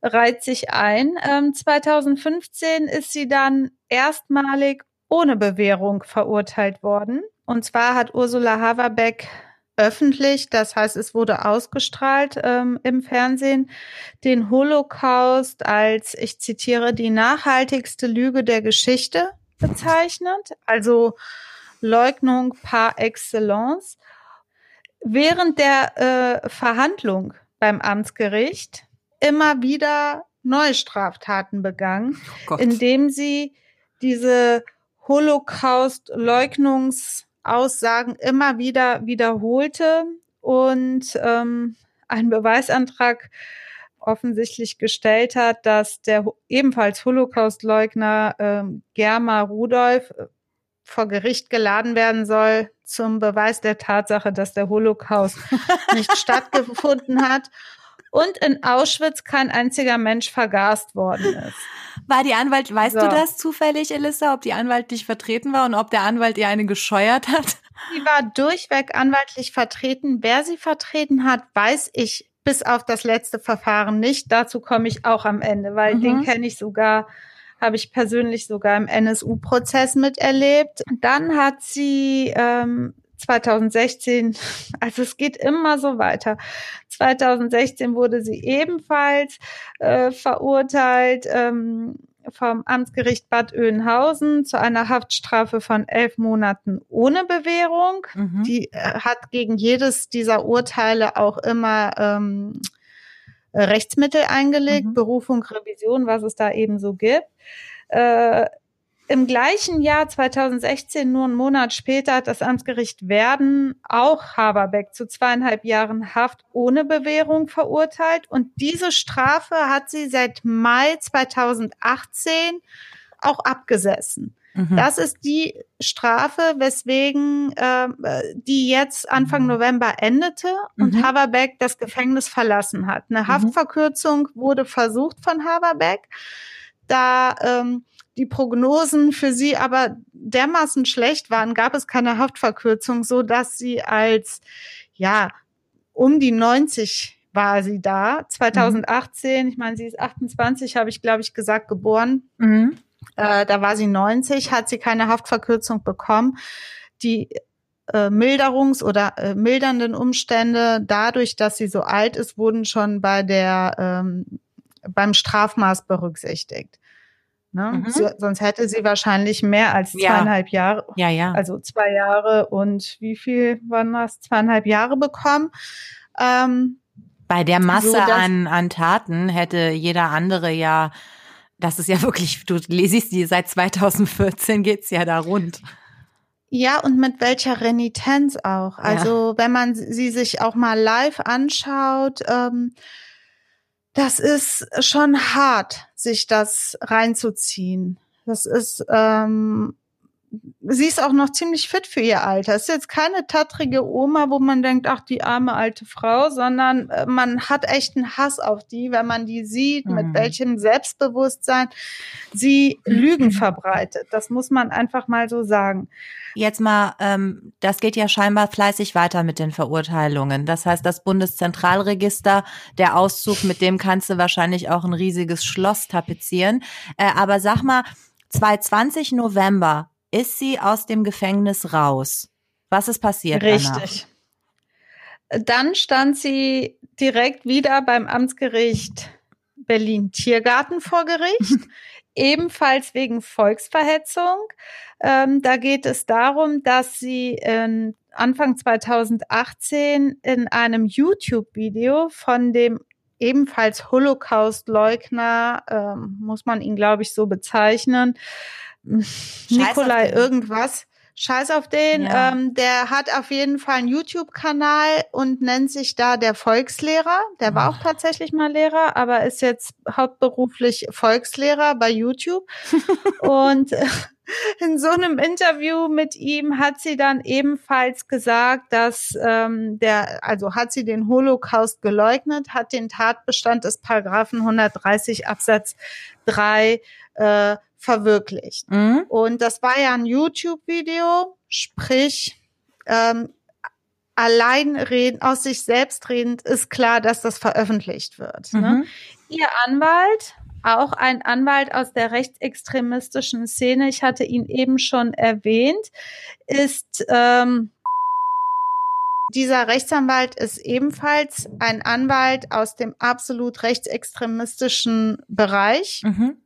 reiht sich ein. Ähm, 2015 ist sie dann erstmalig ohne Bewährung verurteilt worden. Und zwar hat Ursula Haverbeck öffentlich, das heißt, es wurde ausgestrahlt ähm, im Fernsehen, den Holocaust als, ich zitiere, die nachhaltigste Lüge der Geschichte bezeichnet, also Leugnung par excellence. Während der äh, Verhandlung beim Amtsgericht immer wieder neue Straftaten begangen, Oh indem sie diese Holocaust-Leugnungsaussagen immer wieder wiederholte und ähm, einen Beweisantrag offensichtlich gestellt hat, dass der ebenfalls Holocaust-Leugner ähm, Germa Rudolph äh, vor Gericht geladen werden soll zum Beweis der Tatsache, dass der Holocaust nicht stattgefunden hat und in Auschwitz kein einziger Mensch vergast worden ist. War die Anwalt, weißt So. du das zufällig, Elissa, ob die Anwalt dich vertreten war und ob der Anwalt ihr eine gescheuert hat? Sie war durchweg anwaltlich vertreten. Wer sie vertreten hat, weiß ich bis auf das letzte Verfahren nicht. Dazu komme ich auch am Ende, weil Mhm. den kenne ich sogar, habe ich persönlich sogar im NSU-Prozess miterlebt. Dann hat sie ähm, 2016, also es geht immer so weiter. 2016 wurde sie ebenfalls äh, verurteilt ähm, vom Amtsgericht Bad Oeynhausen zu einer Haftstrafe von elf Monaten ohne Bewährung. Mhm. Die äh, hat gegen jedes dieser Urteile auch immer ähm, äh, Rechtsmittel eingelegt, Mhm. Berufung, Revision, was es da eben so gibt. Äh, Im gleichen Jahr 2016, nur einen Monat später, hat das Amtsgericht Werden auch Haberbeck zu zweieinhalb Jahren Haft ohne Bewährung verurteilt. Und diese Strafe hat sie seit Mai 2018 auch abgesessen. Mhm. Das ist die Strafe, weswegen äh, die jetzt Anfang November endete und Mhm. Haberbeck das Gefängnis verlassen hat. Eine Haftverkürzung wurde versucht von Haberbeck, da ähm, die Prognosen für sie aber dermaßen schlecht waren, gab es keine Haftverkürzung, so dass sie als ja um die 90 war sie da. 2018, ich meine, sie ist 28, habe ich glaube ich gesagt, geboren. Mhm. Äh, da war sie 90, hat sie keine Haftverkürzung bekommen. Die äh, Milderungs- oder äh, mildernden Umstände, dadurch, dass sie so alt ist, wurden schon bei der ähm, beim Strafmaß berücksichtigt. Ne? Mhm. Sie, sonst hätte sie wahrscheinlich mehr als Ja. zweieinhalb Jahre, Ja, ja. also zwei Jahre und wie viel waren das? Zweieinhalb Jahre bekommen. Ähm, Bei der Masse so, an, an Taten hätte jeder andere ja, das ist ja wirklich, du siehst die seit 2014 geht's ja da rund. Ja, und mit welcher Renitenz auch. Also wenn man sie sich auch mal live anschaut, ähm, das ist schon hart, sich das reinzuziehen. Das ist, ähm, sie ist auch noch ziemlich fit für ihr Alter. Es ist jetzt keine tattrige Oma, wo man denkt, ach, die arme alte Frau, sondern äh, man hat echt einen Hass auf die, wenn man die sieht, Mhm. mit welchem Selbstbewusstsein sie Lügen verbreitet. Das muss man einfach mal so sagen. Jetzt mal, ähm, das geht ja scheinbar fleißig weiter mit den Verurteilungen. Das heißt, das Bundeszentralregister, der Auszug, mit dem kannst du wahrscheinlich auch ein riesiges Schloss tapezieren. Äh, aber sag mal, 2020 November ist sie aus dem Gefängnis raus. Was ist passiert? Richtig. Dann stand sie direkt wieder beim Amtsgericht Berlin-Tiergarten vor Gericht, ebenfalls wegen Volksverhetzung. Ähm, da geht es darum, dass sie in Anfang 2018 in einem YouTube-Video von dem ebenfalls Holocaust-Leugner, ähm, muss man ihn, glaube ich, so bezeichnen, Nikolai irgendwas. Scheiß auf den. Ja. Ähm, der hat auf jeden Fall einen YouTube-Kanal und nennt sich da der Volkslehrer. Der war auch tatsächlich mal Lehrer, aber ist jetzt hauptberuflich Volkslehrer bei YouTube. und in so einem Interview mit ihm hat sie dann ebenfalls gesagt, dass ähm, der, also hat sie den Holocaust geleugnet, hat den Tatbestand des Paragraphen 130 Absatz 3 äh, verwirklicht. Mhm. Und das war ja ein YouTube-Video, sprich, ähm, allein reden, aus sich selbst redend, ist klar, dass das veröffentlicht wird. Ne? Mhm. Ihr Anwalt, auch ein Anwalt aus der rechtsextremistischen Szene, ich hatte ihn eben schon erwähnt, ist ähm, dieser Rechtsanwalt ist ebenfalls ein Anwalt aus dem absolut rechtsextremistischen Bereich. Mhm.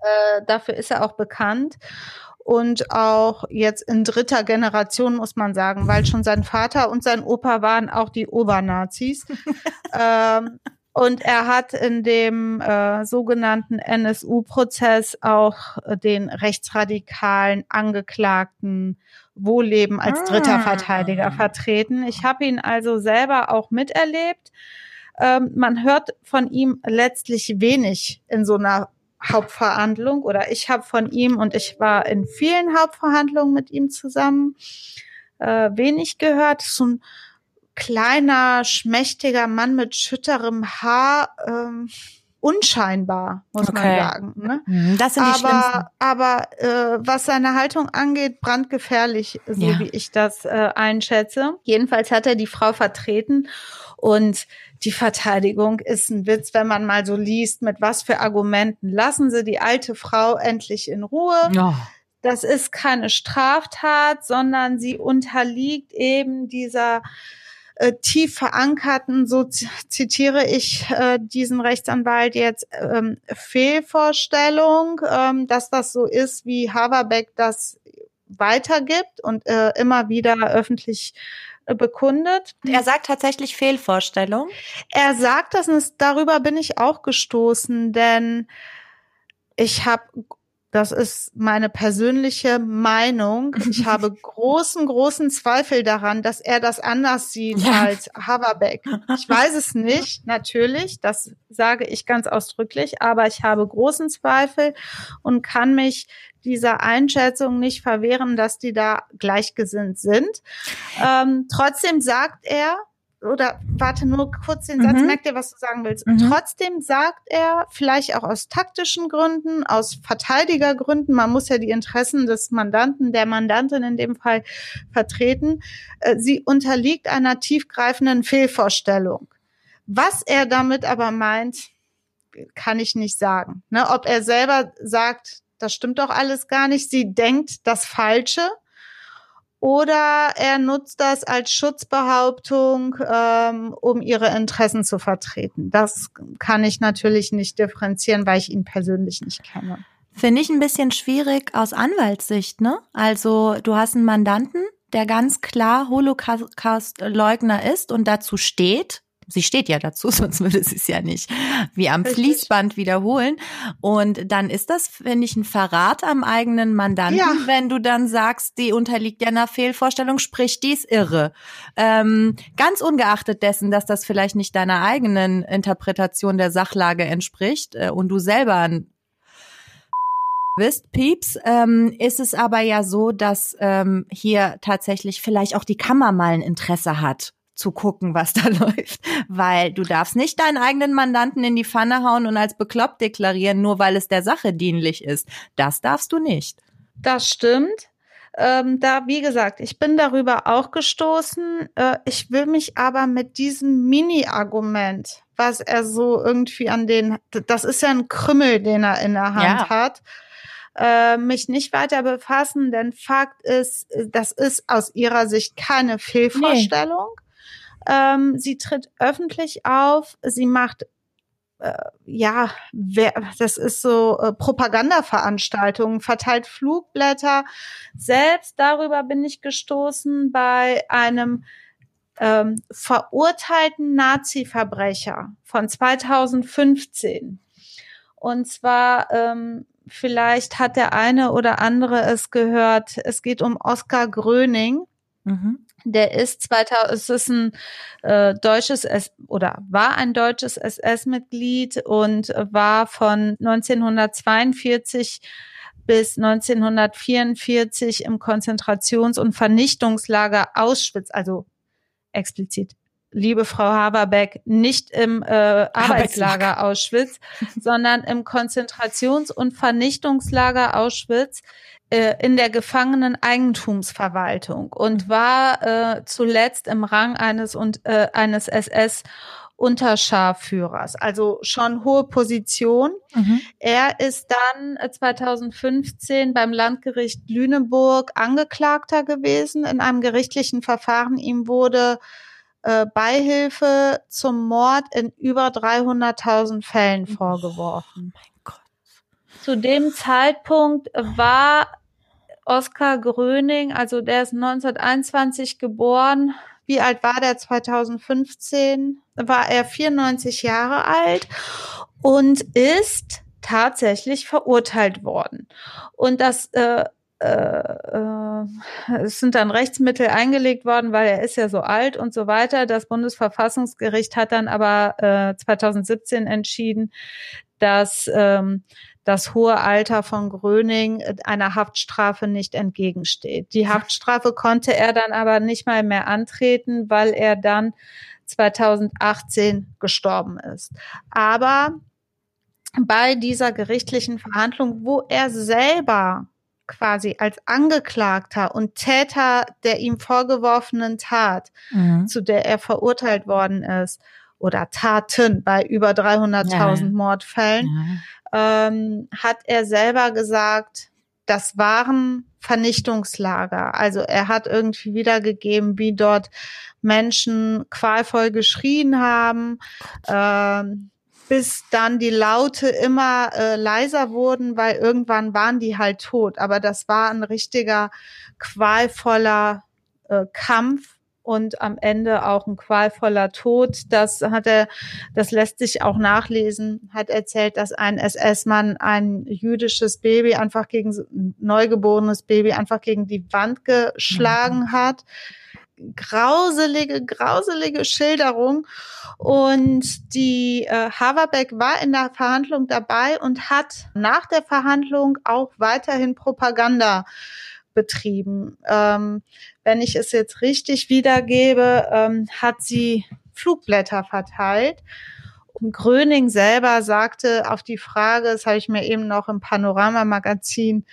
Äh, dafür ist er auch bekannt. Und auch jetzt in dritter Generation, muss man sagen, weil schon sein Vater und sein Opa waren auch die Obernazis. ähm, und er hat in dem äh, sogenannten NSU-Prozess auch äh, den rechtsradikalen Angeklagten Wohlleben als dritter Ah. Verteidiger vertreten. Ich habe ihn also selber auch miterlebt. Ähm, man hört von ihm letztlich wenig in so einer Hauptverhandlung oder ich habe von ihm und ich war in vielen Hauptverhandlungen mit ihm zusammen äh, wenig gehört. So ein kleiner, schmächtiger Mann mit schütterem Haar, ähm, unscheinbar, muss man Okay. sagen. Ne? Mhm, Das sind die schlimmsten. Aber, aber äh, was seine Haltung angeht, brandgefährlich, so Ja. wie ich das äh, einschätze. Jedenfalls hat er die Frau vertreten und die Verteidigung ist ein Witz, wenn man mal so liest, mit was für Argumenten. Lassen Sie die alte Frau endlich in Ruhe. Oh. Das ist keine Straftat, sondern sie unterliegt eben dieser äh, tief verankerten, so zitiere ich äh, diesen Rechtsanwalt jetzt, ähm, Fehlvorstellung, ähm, dass das so ist, wie Haverbeck das weitergibt und äh, immer wieder öffentlich äh, bekundet. Er sagt tatsächlich Fehlvorstellung. Er sagt das und es- darüber bin ich auch gestoßen, denn ich habe, das ist meine persönliche Meinung, ich habe großen, großen Zweifel daran, dass er das anders sieht Ja. als Haverbeck. Ich weiß es nicht, natürlich, das sage ich ganz ausdrücklich, aber ich habe großen Zweifel und kann mich dieser Einschätzung nicht verwehren, dass die da gleichgesinnt sind. Ähm, trotzdem sagt er, oder warte nur kurz den Satz, Mhm. merk dir, was du sagen willst. Mhm. Trotzdem sagt er, vielleicht auch aus taktischen Gründen, aus Verteidigergründen, man muss ja die Interessen des Mandanten, der Mandantin in dem Fall vertreten, äh, sie unterliegt einer tiefgreifenden Fehlvorstellung. Was er damit aber meint, kann ich nicht sagen. Ne, ob er selber sagt, das stimmt doch alles gar nicht, sie denkt das Falsche, oder er nutzt das als Schutzbehauptung, ähm, um ihre Interessen zu vertreten. Das kann ich natürlich nicht differenzieren, weil ich ihn persönlich nicht kenne. Finde ich ein bisschen schwierig aus Anwaltssicht, ne? Also du hast einen Mandanten, der ganz klar Holocaust-Leugner ist und dazu steht. Sie steht ja dazu, sonst würde sie es ja nicht wie am Richtig. Fließband wiederholen. Und dann ist das, finde ich, ein Verrat am eigenen Mandanten, Ja. wenn du dann sagst, die unterliegt ja einer Fehlvorstellung, sprich, die ist irre. Ähm, ganz ungeachtet dessen, dass das vielleicht nicht deiner eigenen Interpretation der Sachlage entspricht äh, und du selber ein bist, Pieps, ähm, ist es aber ja so, dass ähm, hier tatsächlich vielleicht auch die Kammer mal ein Interesse hat zu gucken, was da läuft, weil du darfst nicht deinen eigenen Mandanten in die Pfanne hauen und als bekloppt deklarieren, nur weil es der Sache dienlich ist. Das darfst du nicht. Das stimmt. Ähm, da, wie gesagt, ich bin darüber auch gestoßen. Äh, ich will mich aber mit diesem Mini-Argument, was er so irgendwie an den, das ist ja ein Krümmel, den er in der Hand Ja. hat, äh, mich nicht weiter befassen, denn Fakt ist, das ist aus ihrer Sicht keine Fehlvorstellung. Ähm, sie tritt öffentlich auf, sie macht äh, ja, wer, das ist so äh, Propagandaveranstaltungen, verteilt Flugblätter. Selbst darüber bin ich gestoßen bei einem ähm, verurteilten Nazi-Verbrecher von 2015. Und zwar, ähm, vielleicht hat der eine oder andere es gehört, es geht um Oskar Gröning. Mhm. Der ist 2000, es ist ein äh, deutsches S oder war ein deutsches SS-Mitglied und war von 1942 bis 1944 im Konzentrations- und Vernichtungslager Auschwitz, also explizit. Liebe Frau Haberbeck, nicht im äh, Arbeitslager Auschwitz, sondern im Konzentrations- und Vernichtungslager Auschwitz in der Gefangenen-Eigentumsverwaltung und war äh, zuletzt im Rang eines und äh, eines SS Unterscharführers, also schon hohe Position. Mhm. Er ist dann äh, 2015 beim Landgericht Lüneburg Angeklagter gewesen in einem gerichtlichen Verfahren. Ihm wurde äh, Beihilfe zum Mord in über 300.000 Fällen vorgeworfen. Mein Gott. Zu dem Zeitpunkt war Oskar Gröning, also der ist 1921 geboren. Wie alt war der 2015? War er 94 Jahre alt und ist tatsächlich verurteilt worden. Und das äh, äh, äh, es sind dann Rechtsmittel eingelegt worden, weil er ist ja so alt und so weiter. Das Bundesverfassungsgericht hat dann aber äh, 2017 entschieden, dass ähm, das hohe Alter von Gröning einer Haftstrafe nicht entgegensteht. Die Haftstrafe konnte er dann aber nicht mal mehr antreten, weil er dann 2018 gestorben ist. Aber bei dieser gerichtlichen Verhandlung, wo er selber quasi als Angeklagter und Täter der ihm vorgeworfenen Tat, Mhm. zu der er verurteilt worden ist, oder Taten bei über 300.000 Ja. Mordfällen, Ja. Ähm, hat er selber gesagt, das waren Vernichtungslager. Also er hat irgendwie wiedergegeben, wie dort Menschen qualvoll geschrien haben, ähm, bis dann die Laute immer äh, leiser wurden, weil irgendwann waren die halt tot. Aber das war ein richtiger qualvoller äh, Kampf und am Ende auch ein qualvoller Tod. Das hat er, das lässt sich auch nachlesen, hat erzählt, dass ein SS-Mann ein jüdisches Baby einfach gegen, ein neugeborenes Baby einfach gegen die Wand geschlagen hat. Grauselige, grauselige Schilderung. Und die äh, Haverbeck war in der Verhandlung dabei und hat nach der Verhandlung auch weiterhin Propaganda betrieben. Ähm, wenn ich es jetzt richtig wiedergebe, ähm, hat sie Flugblätter verteilt. Und Gröning selber sagte auf die Frage, das habe ich mir eben noch im Panorama-Magazin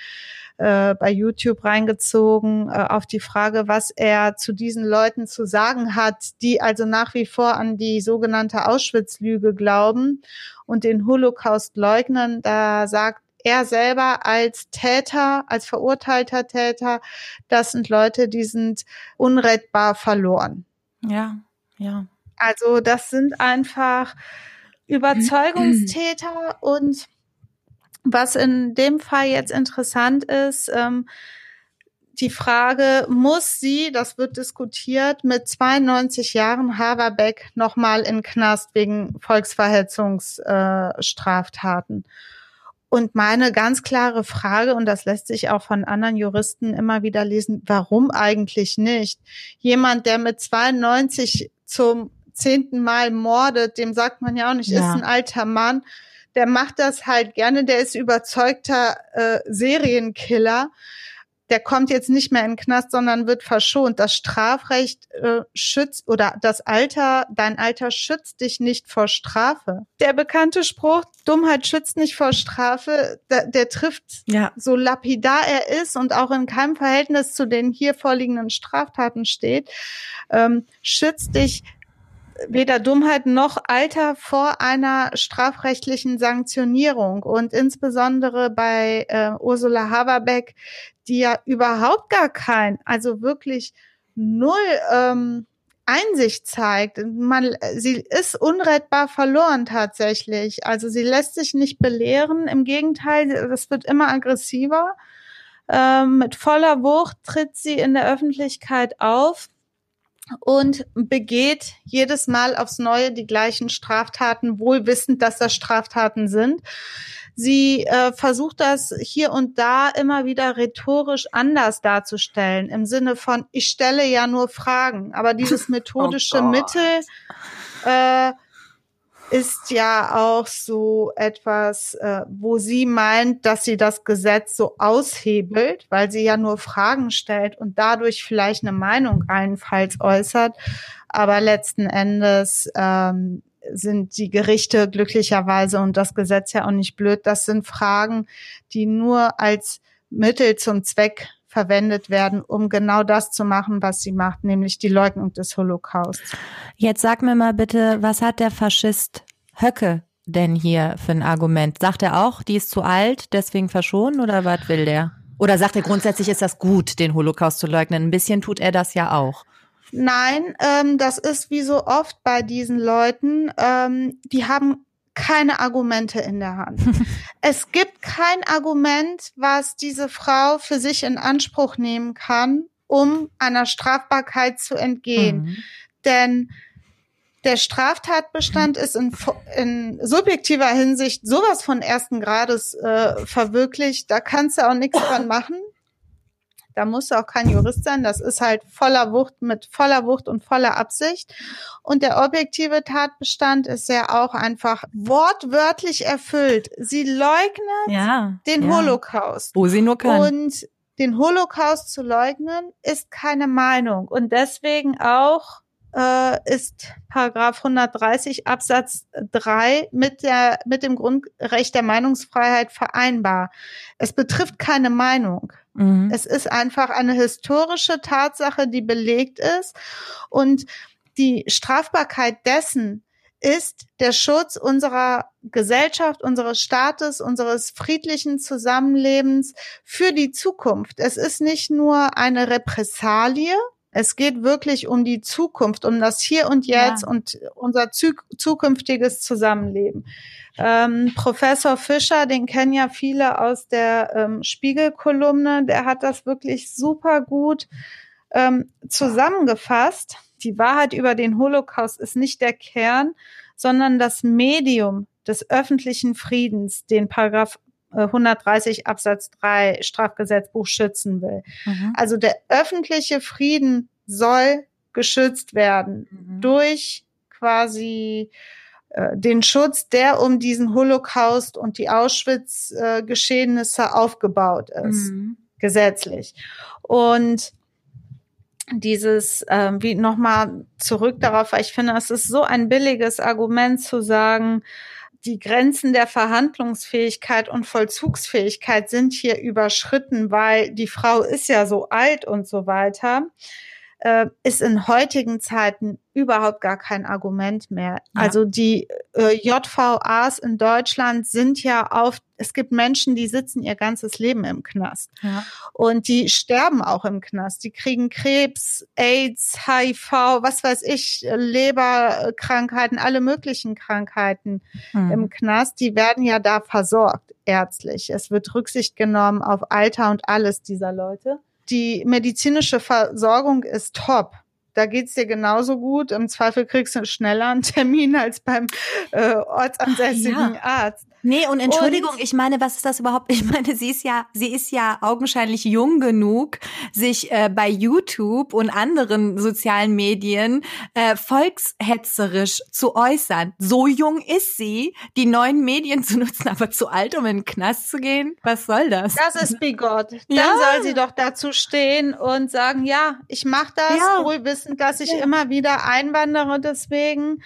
äh, bei YouTube reingezogen, äh, auf die Frage, was er zu diesen Leuten zu sagen hat, die also nach wie vor an die sogenannte Auschwitz-Lüge glauben und den Holocaust leugnen. Da sagt er selber als Täter, als verurteilter Täter, das sind Leute, die sind unrettbar verloren. Ja, ja. Also das sind einfach Überzeugungstäter und was in dem Fall jetzt interessant ist, ähm, die Frage, muss sie, das wird diskutiert, mit 92 Jahren Haverbeck nochmal in Knast wegen Volksverhetzungsstraftaten? Äh, und meine ganz klare Frage, und das lässt sich auch von anderen Juristen immer wieder lesen, warum eigentlich nicht? Jemand, der mit 92 zum zehnten Mal mordet, dem sagt man ja auch nicht, Ja. ist ein alter Mann, der macht das halt gerne, der ist überzeugter äh, Serienkiller. Der kommt jetzt nicht mehr in den Knast, sondern wird verschont. Das Strafrecht äh, schützt oder das Alter, dein Alter schützt dich nicht vor Strafe. Der bekannte Spruch, Dummheit schützt nicht vor Strafe, der, der trifft Ja, so lapidar er ist und auch in keinem Verhältnis zu den hier vorliegenden Straftaten steht, ähm, schützt dich weder Dummheit noch Alter vor einer strafrechtlichen Sanktionierung. Und insbesondere bei äh, Ursula Haberbeck, die ja überhaupt gar kein, also wirklich null ähm, Einsicht zeigt. Man, sie ist unrettbar verloren tatsächlich. Also sie lässt sich nicht belehren. Im Gegenteil, das wird immer aggressiver. Ähm, mit voller Wucht tritt sie in der Öffentlichkeit auf und begeht jedes Mal aufs Neue die gleichen Straftaten, wohl wissend, dass das Straftaten sind. Sie äh, versucht das hier und da immer wieder rhetorisch anders darzustellen, im Sinne von, ich stelle ja nur Fragen. Aber dieses methodische Oh. Mittel äh, ist ja auch so etwas, äh, wo sie meint, dass sie das Gesetz so aushebelt, weil sie ja nur Fragen stellt und dadurch vielleicht eine Meinung allenfalls äußert. Aber letzten Endes ähm, sind die Gerichte glücklicherweise und das Gesetz ja auch nicht blöd. Das sind Fragen, die nur als Mittel zum Zweck verwendet werden, um genau das zu machen, was sie macht, nämlich die Leugnung des Holocausts. Jetzt sag mir mal bitte, was hat der Faschist Höcke denn hier für ein Argument? Sagt er auch, die ist zu alt, deswegen verschonen oder was will der? Oder sagt er grundsätzlich, ist das gut, den Holocaust zu leugnen? Ein bisschen tut er das ja auch. Nein, ähm, das ist wie so oft bei diesen Leuten, ähm, die haben keine Argumente in der Hand. es gibt kein Argument, was diese Frau für sich in Anspruch nehmen kann, um einer Strafbarkeit zu entgehen. Mhm. Denn der Straftatbestand ist in, in, subjektiver Hinsicht sowas von ersten Grades äh, verwirklicht. Da kannst du auch nichts dran machen. Da musst du auch kein Jurist sein. Das ist halt voller Wucht, mit voller Wucht und voller Absicht. Und der objektive Tatbestand ist ja auch einfach wortwörtlich erfüllt. Sie leugnet ja, den ja. Holocaust. Wo sie nur kann. Und den Holocaust zu leugnen ist keine Meinung. Und deswegen auch ist Paragraph 130 Absatz 3 mit der, mit dem Grundrecht der Meinungsfreiheit vereinbar. Es betrifft keine Meinung. Mhm. Es ist einfach eine historische Tatsache, die belegt ist und die Strafbarkeit dessen ist der Schutz unserer Gesellschaft, unseres Staates, unseres friedlichen Zusammenlebens für die Zukunft. Es ist nicht nur eine Repressalie, es geht wirklich um die Zukunft, um das Hier und Jetzt ja. und unser zukünftiges Zusammenleben. Ähm, Professor Fischer, den kennen ja viele aus der ähm, Spiegelkolumne, der hat das wirklich super gut ähm, zusammengefasst. Die Wahrheit über den Holocaust ist nicht der Kern, sondern das Medium des öffentlichen Friedens, den Paragraph 130 Absatz 3 Strafgesetzbuch schützen will. Mhm. Also der öffentliche Frieden soll geschützt werden mhm. durch quasi äh, den Schutz, der um diesen Holocaust und die Auschwitz-Geschehnisse äh, aufgebaut ist, mhm. gesetzlich. Und dieses, ähm, wie nochmal zurück darauf, weil ich finde, es ist so ein billiges Argument zu sagen, die Grenzen der Verhandlungsfähigkeit und Vollzugsfähigkeit sind hier überschritten, weil die Frau ist ja so alt und so weiter, äh, ist in heutigen Zeiten überhaupt gar kein Argument mehr. Ja. Also die äh, JVAs in Deutschland sind ja auf, es gibt Menschen, die sitzen ihr ganzes Leben im Knast. Ja. Und die sterben auch im Knast. Die kriegen Krebs, AIDS, HIV, was weiß ich, Leberkrankheiten, alle möglichen Krankheiten mhm. im Knast. Die werden ja da versorgt, ärztlich. Es wird Rücksicht genommen auf Alter und alles dieser Leute. Die medizinische Versorgung ist top da geht's dir genauso gut. Im Zweifel kriegst du schneller einen Termin als beim äh, ortsansässigen ja. Arzt. Nee, und Entschuldigung, und, ich meine, was ist das überhaupt? Ich meine, sie ist ja, sie ist ja augenscheinlich jung genug, sich äh, bei YouTube und anderen sozialen Medien äh, volkshetzerisch zu äußern. So jung ist sie, die neuen Medien zu nutzen, aber zu alt, um in den Knast zu gehen? Was soll das? Das ist bigot. Dann ja. soll sie doch dazu stehen und sagen, ja, ich mache das, ja. wohl wissend, dass ich ja. immer wieder einwandere deswegen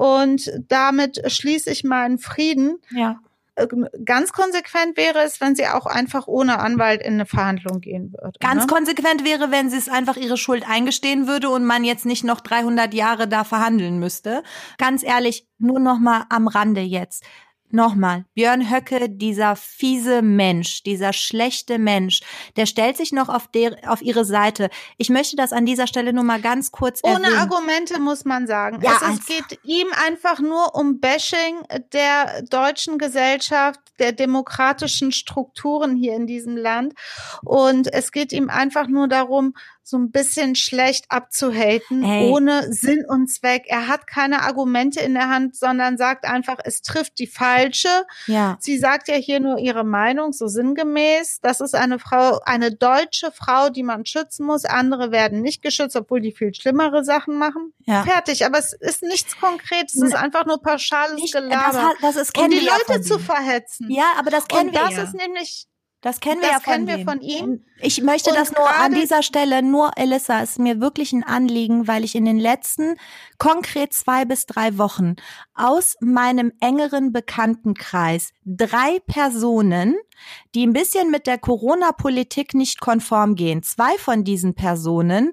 und damit schließe ich meinen Frieden. Ja. Äh, ganz konsequent wäre es, wenn sie auch einfach ohne Anwalt in eine Verhandlung gehen würde. Ganz ne? konsequent wäre, wenn sie es einfach ihre Schuld eingestehen würde und man jetzt nicht noch 300 Jahre da verhandeln müsste. Ganz ehrlich, nur noch mal am Rande jetzt. Nochmal, Björn Höcke, dieser fiese Mensch, dieser schlechte Mensch, der stellt sich noch auf, der, auf ihre Seite. Ich möchte das an dieser Stelle nur mal ganz kurz Ohne erwähnen. Argumente muss man sagen. Ja, es, es geht ihm einfach nur um Bashing der deutschen Gesellschaft, der demokratischen Strukturen hier in diesem Land. Und es geht ihm einfach nur darum, so ein bisschen schlecht abzuhaten, hey. ohne Sinn und Zweck. Er hat keine Argumente in der Hand, sondern sagt einfach, es trifft die falsche. Ja. Sie sagt ja hier nur ihre Meinung, so sinngemäß. Das ist eine Frau, eine deutsche Frau, die man schützen muss. Andere werden nicht geschützt, obwohl die viel schlimmere Sachen machen. Ja. Fertig. Aber es ist nichts Konkretes. Es ist einfach nur pauschales nicht, Gelaber. Das, das ist, um die Leute zu verhetzen. Ja, aber das kennen und wir das ja. ist nämlich Das kennen wir Das ja von, kennen wir von ihm. Ich möchte Und das nur an dieser Stelle, nur Elissa, ist mir wirklich ein Anliegen, weil ich in den letzten konkret zwei bis drei Wochen aus meinem engeren Bekanntenkreis drei Personen, die ein bisschen mit der Corona-Politik nicht konform gehen. Zwei von diesen Personen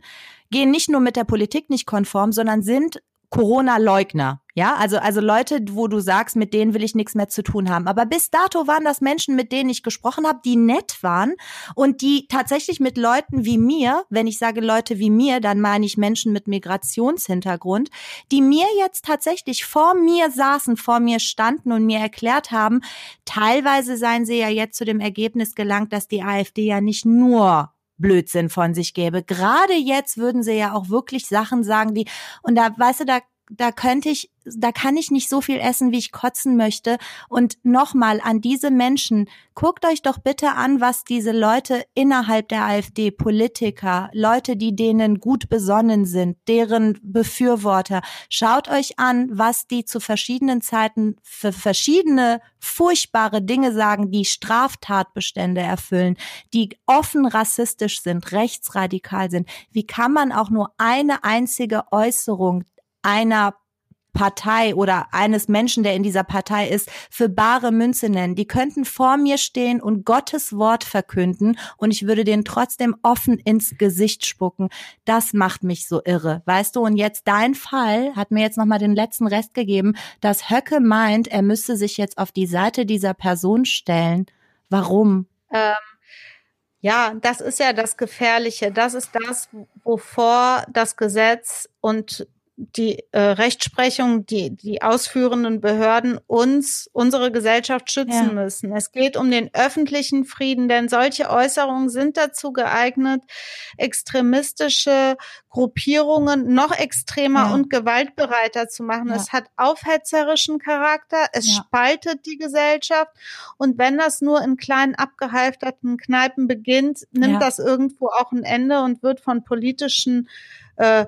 gehen nicht nur mit der Politik nicht konform, sondern sind Corona-Leugner. Ja, also, also Leute, wo du sagst, mit denen will ich nichts mehr zu tun haben. Aber bis dato waren das Menschen, mit denen ich gesprochen habe, die nett waren und die tatsächlich mit Leuten wie mir, wenn ich sage Leute wie mir, dann meine ich Menschen mit Migrationshintergrund, die mir jetzt tatsächlich vor mir saßen, vor mir standen und mir erklärt haben, teilweise seien sie ja jetzt zu dem Ergebnis gelangt, dass die AfD ja nicht nur Blödsinn von sich gäbe. Gerade jetzt würden sie ja auch wirklich Sachen sagen, die, und da, weißt du, da, da könnte ich, da kann ich nicht so viel essen, wie ich kotzen möchte. Und nochmal an diese Menschen, guckt euch doch bitte an, was diese Leute innerhalb der AfD, Politiker, Leute, die denen gut besonnen sind, deren Befürworter, schaut euch an, was die zu verschiedenen Zeiten für verschiedene furchtbare Dinge sagen, die Straftatbestände erfüllen, die offen rassistisch sind, rechtsradikal sind. Wie kann man auch nur eine einzige Äußerung einer Partei oder eines Menschen, der in dieser Partei ist, für bare Münze nennen. Die könnten vor mir stehen und Gottes Wort verkünden und ich würde denen trotzdem offen ins Gesicht spucken. Das macht mich so irre, weißt du? Und jetzt dein Fall hat mir jetzt nochmal den letzten Rest gegeben, dass Höcke meint, er müsste sich jetzt auf die Seite dieser Person stellen. Warum? Ähm, ja, das ist ja das Gefährliche. Das ist das, wovor das Gesetz und die äh, Rechtsprechung, die, die ausführenden Behörden uns, unsere Gesellschaft schützen Ja. müssen. Es geht um den öffentlichen Frieden, denn solche Äußerungen sind dazu geeignet, extremistische Gruppierungen noch extremer Ja. und gewaltbereiter zu machen. Ja. Es hat aufhetzerischen Charakter, es spaltet die Gesellschaft und wenn das nur in kleinen abgehalfterten Kneipen beginnt, nimmt das irgendwo auch ein Ende und wird von politischen äh,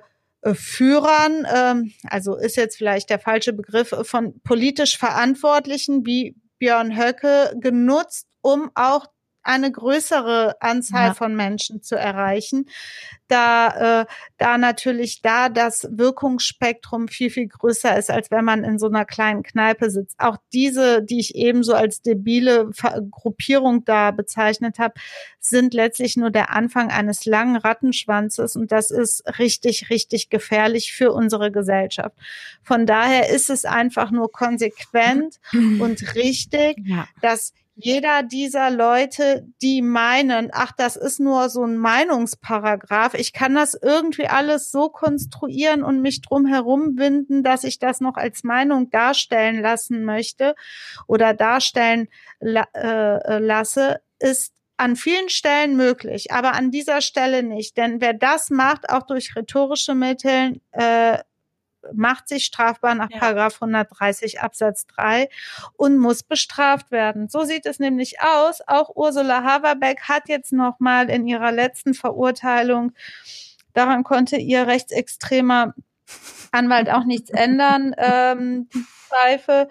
Führern, ähm, also ist jetzt vielleicht der falsche Begriff, äh, von politisch Verantwortlichen wie Björn Höcke genutzt, um auch eine größere Anzahl Ja. von Menschen zu erreichen, da, äh, da natürlich da das Wirkungsspektrum viel, viel größer ist, als wenn man in so einer kleinen Kneipe sitzt. Auch diese, die ich ebenso als debile Ver Gruppierung da bezeichnet habe, sind letztlich nur der Anfang eines langen Rattenschwanzes und das ist richtig, richtig gefährlich für unsere Gesellschaft. Von daher ist es einfach nur konsequent und richtig, Ja. dass jeder dieser Leute, die meinen, ach, das ist nur so ein Meinungsparagraph, ich kann das irgendwie alles so konstruieren und mich drum herum winden, dass ich das noch als Meinung darstellen lassen möchte oder darstellen la äh, lasse, ist an vielen Stellen möglich, aber an dieser Stelle nicht. Denn wer das macht, auch durch rhetorische Mittel, äh, macht sich strafbar nach Ja. Paragraph 130 Absatz 3 und muss bestraft werden. So sieht es nämlich aus. Auch Ursula Haverbeck hat jetzt noch mal in ihrer letzten Verurteilung, daran konnte ihr rechtsextremer Anwalt auch nichts ändern, ähm, die Pfeife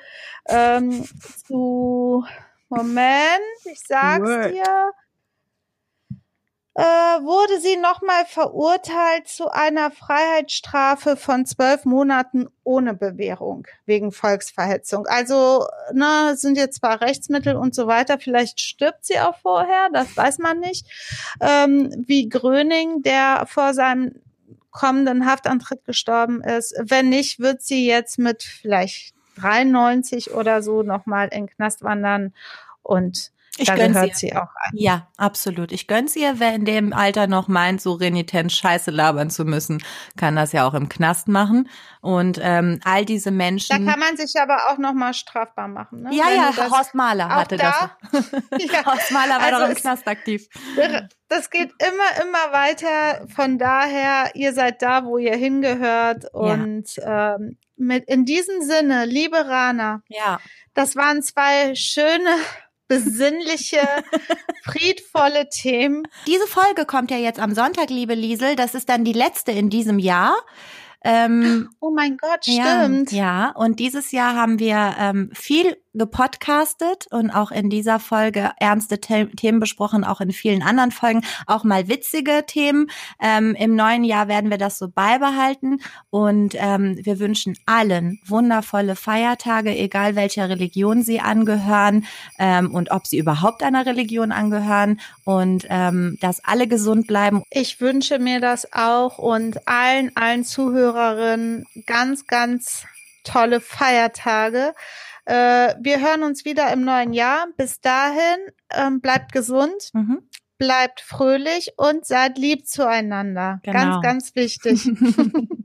ähm, zu Moment, ich sag's dir äh, wurde sie nochmal verurteilt zu einer Freiheitsstrafe von zwölf Monaten ohne Bewährung wegen Volksverhetzung. Also, ne, sind jetzt zwar Rechtsmittel und so weiter, vielleicht stirbt sie auch vorher, das weiß man nicht. Ähm, wie Gröning, der vor seinem kommenden Haftantritt gestorben ist. Wenn nicht, wird sie jetzt mit vielleicht 93 oder so nochmal in Knast wandern und Ich da gönn's gehört sie auch an. Ja, absolut. Ich gönn's ihr, wer in dem Alter noch meint, so renitent Scheiße labern zu müssen, kann das ja auch im Knast machen. Und ähm, all diese Da Menschen. kann man sich aber auch nochmal strafbar machen. Ne? ja, Wenn ja, das- Horst Mahler hatte da, das. Ja, Horst Mahler war Also doch im es- Knast aktiv. das geht immer, immer weiter. Von daher, ihr seid da, wo ihr hingehört. Und ähm, mit in diesem Sinne, liebe Rana, Ja. das waren zwei schöne, besinnliche, friedvolle Themen. Diese Folge kommt ja jetzt am Sonntag, liebe Liesel. Das ist dann die letzte in diesem Jahr. Ähm, Oh mein Gott, Ja, stimmt. ja, und dieses Jahr haben wir ähm, viel gepodcastet und auch in dieser Folge ernste The Themen besprochen, auch in vielen anderen Folgen auch mal witzige Themen. Ähm, Im neuen Jahr werden wir das so beibehalten und ähm, wir wünschen allen wundervolle Feiertage, egal welcher Religion sie angehören ähm, und ob sie überhaupt einer Religion angehören und ähm, dass alle gesund bleiben. Ich wünsche mir das auch und allen, allen Zuhörerinnen ganz, ganz tolle Feiertage. Äh, wir hören uns wieder im neuen Jahr. Bis dahin, ähm, bleibt gesund, Mhm. bleibt fröhlich und seid lieb zueinander. Genau. Ganz, ganz wichtig.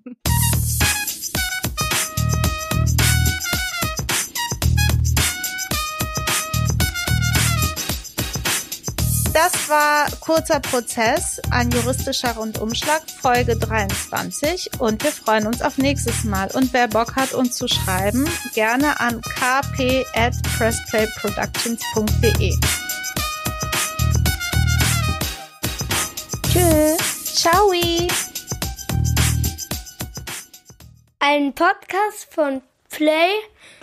Das war kurzer Prozess, ein juristischer Rundumschlag, Folge 23. Und wir freuen uns auf nächstes Mal. Und wer Bock hat, uns zu schreiben, gerne an kp at pressplayproductions.de. Tschüss. Ciao! Ein Podcast von Play.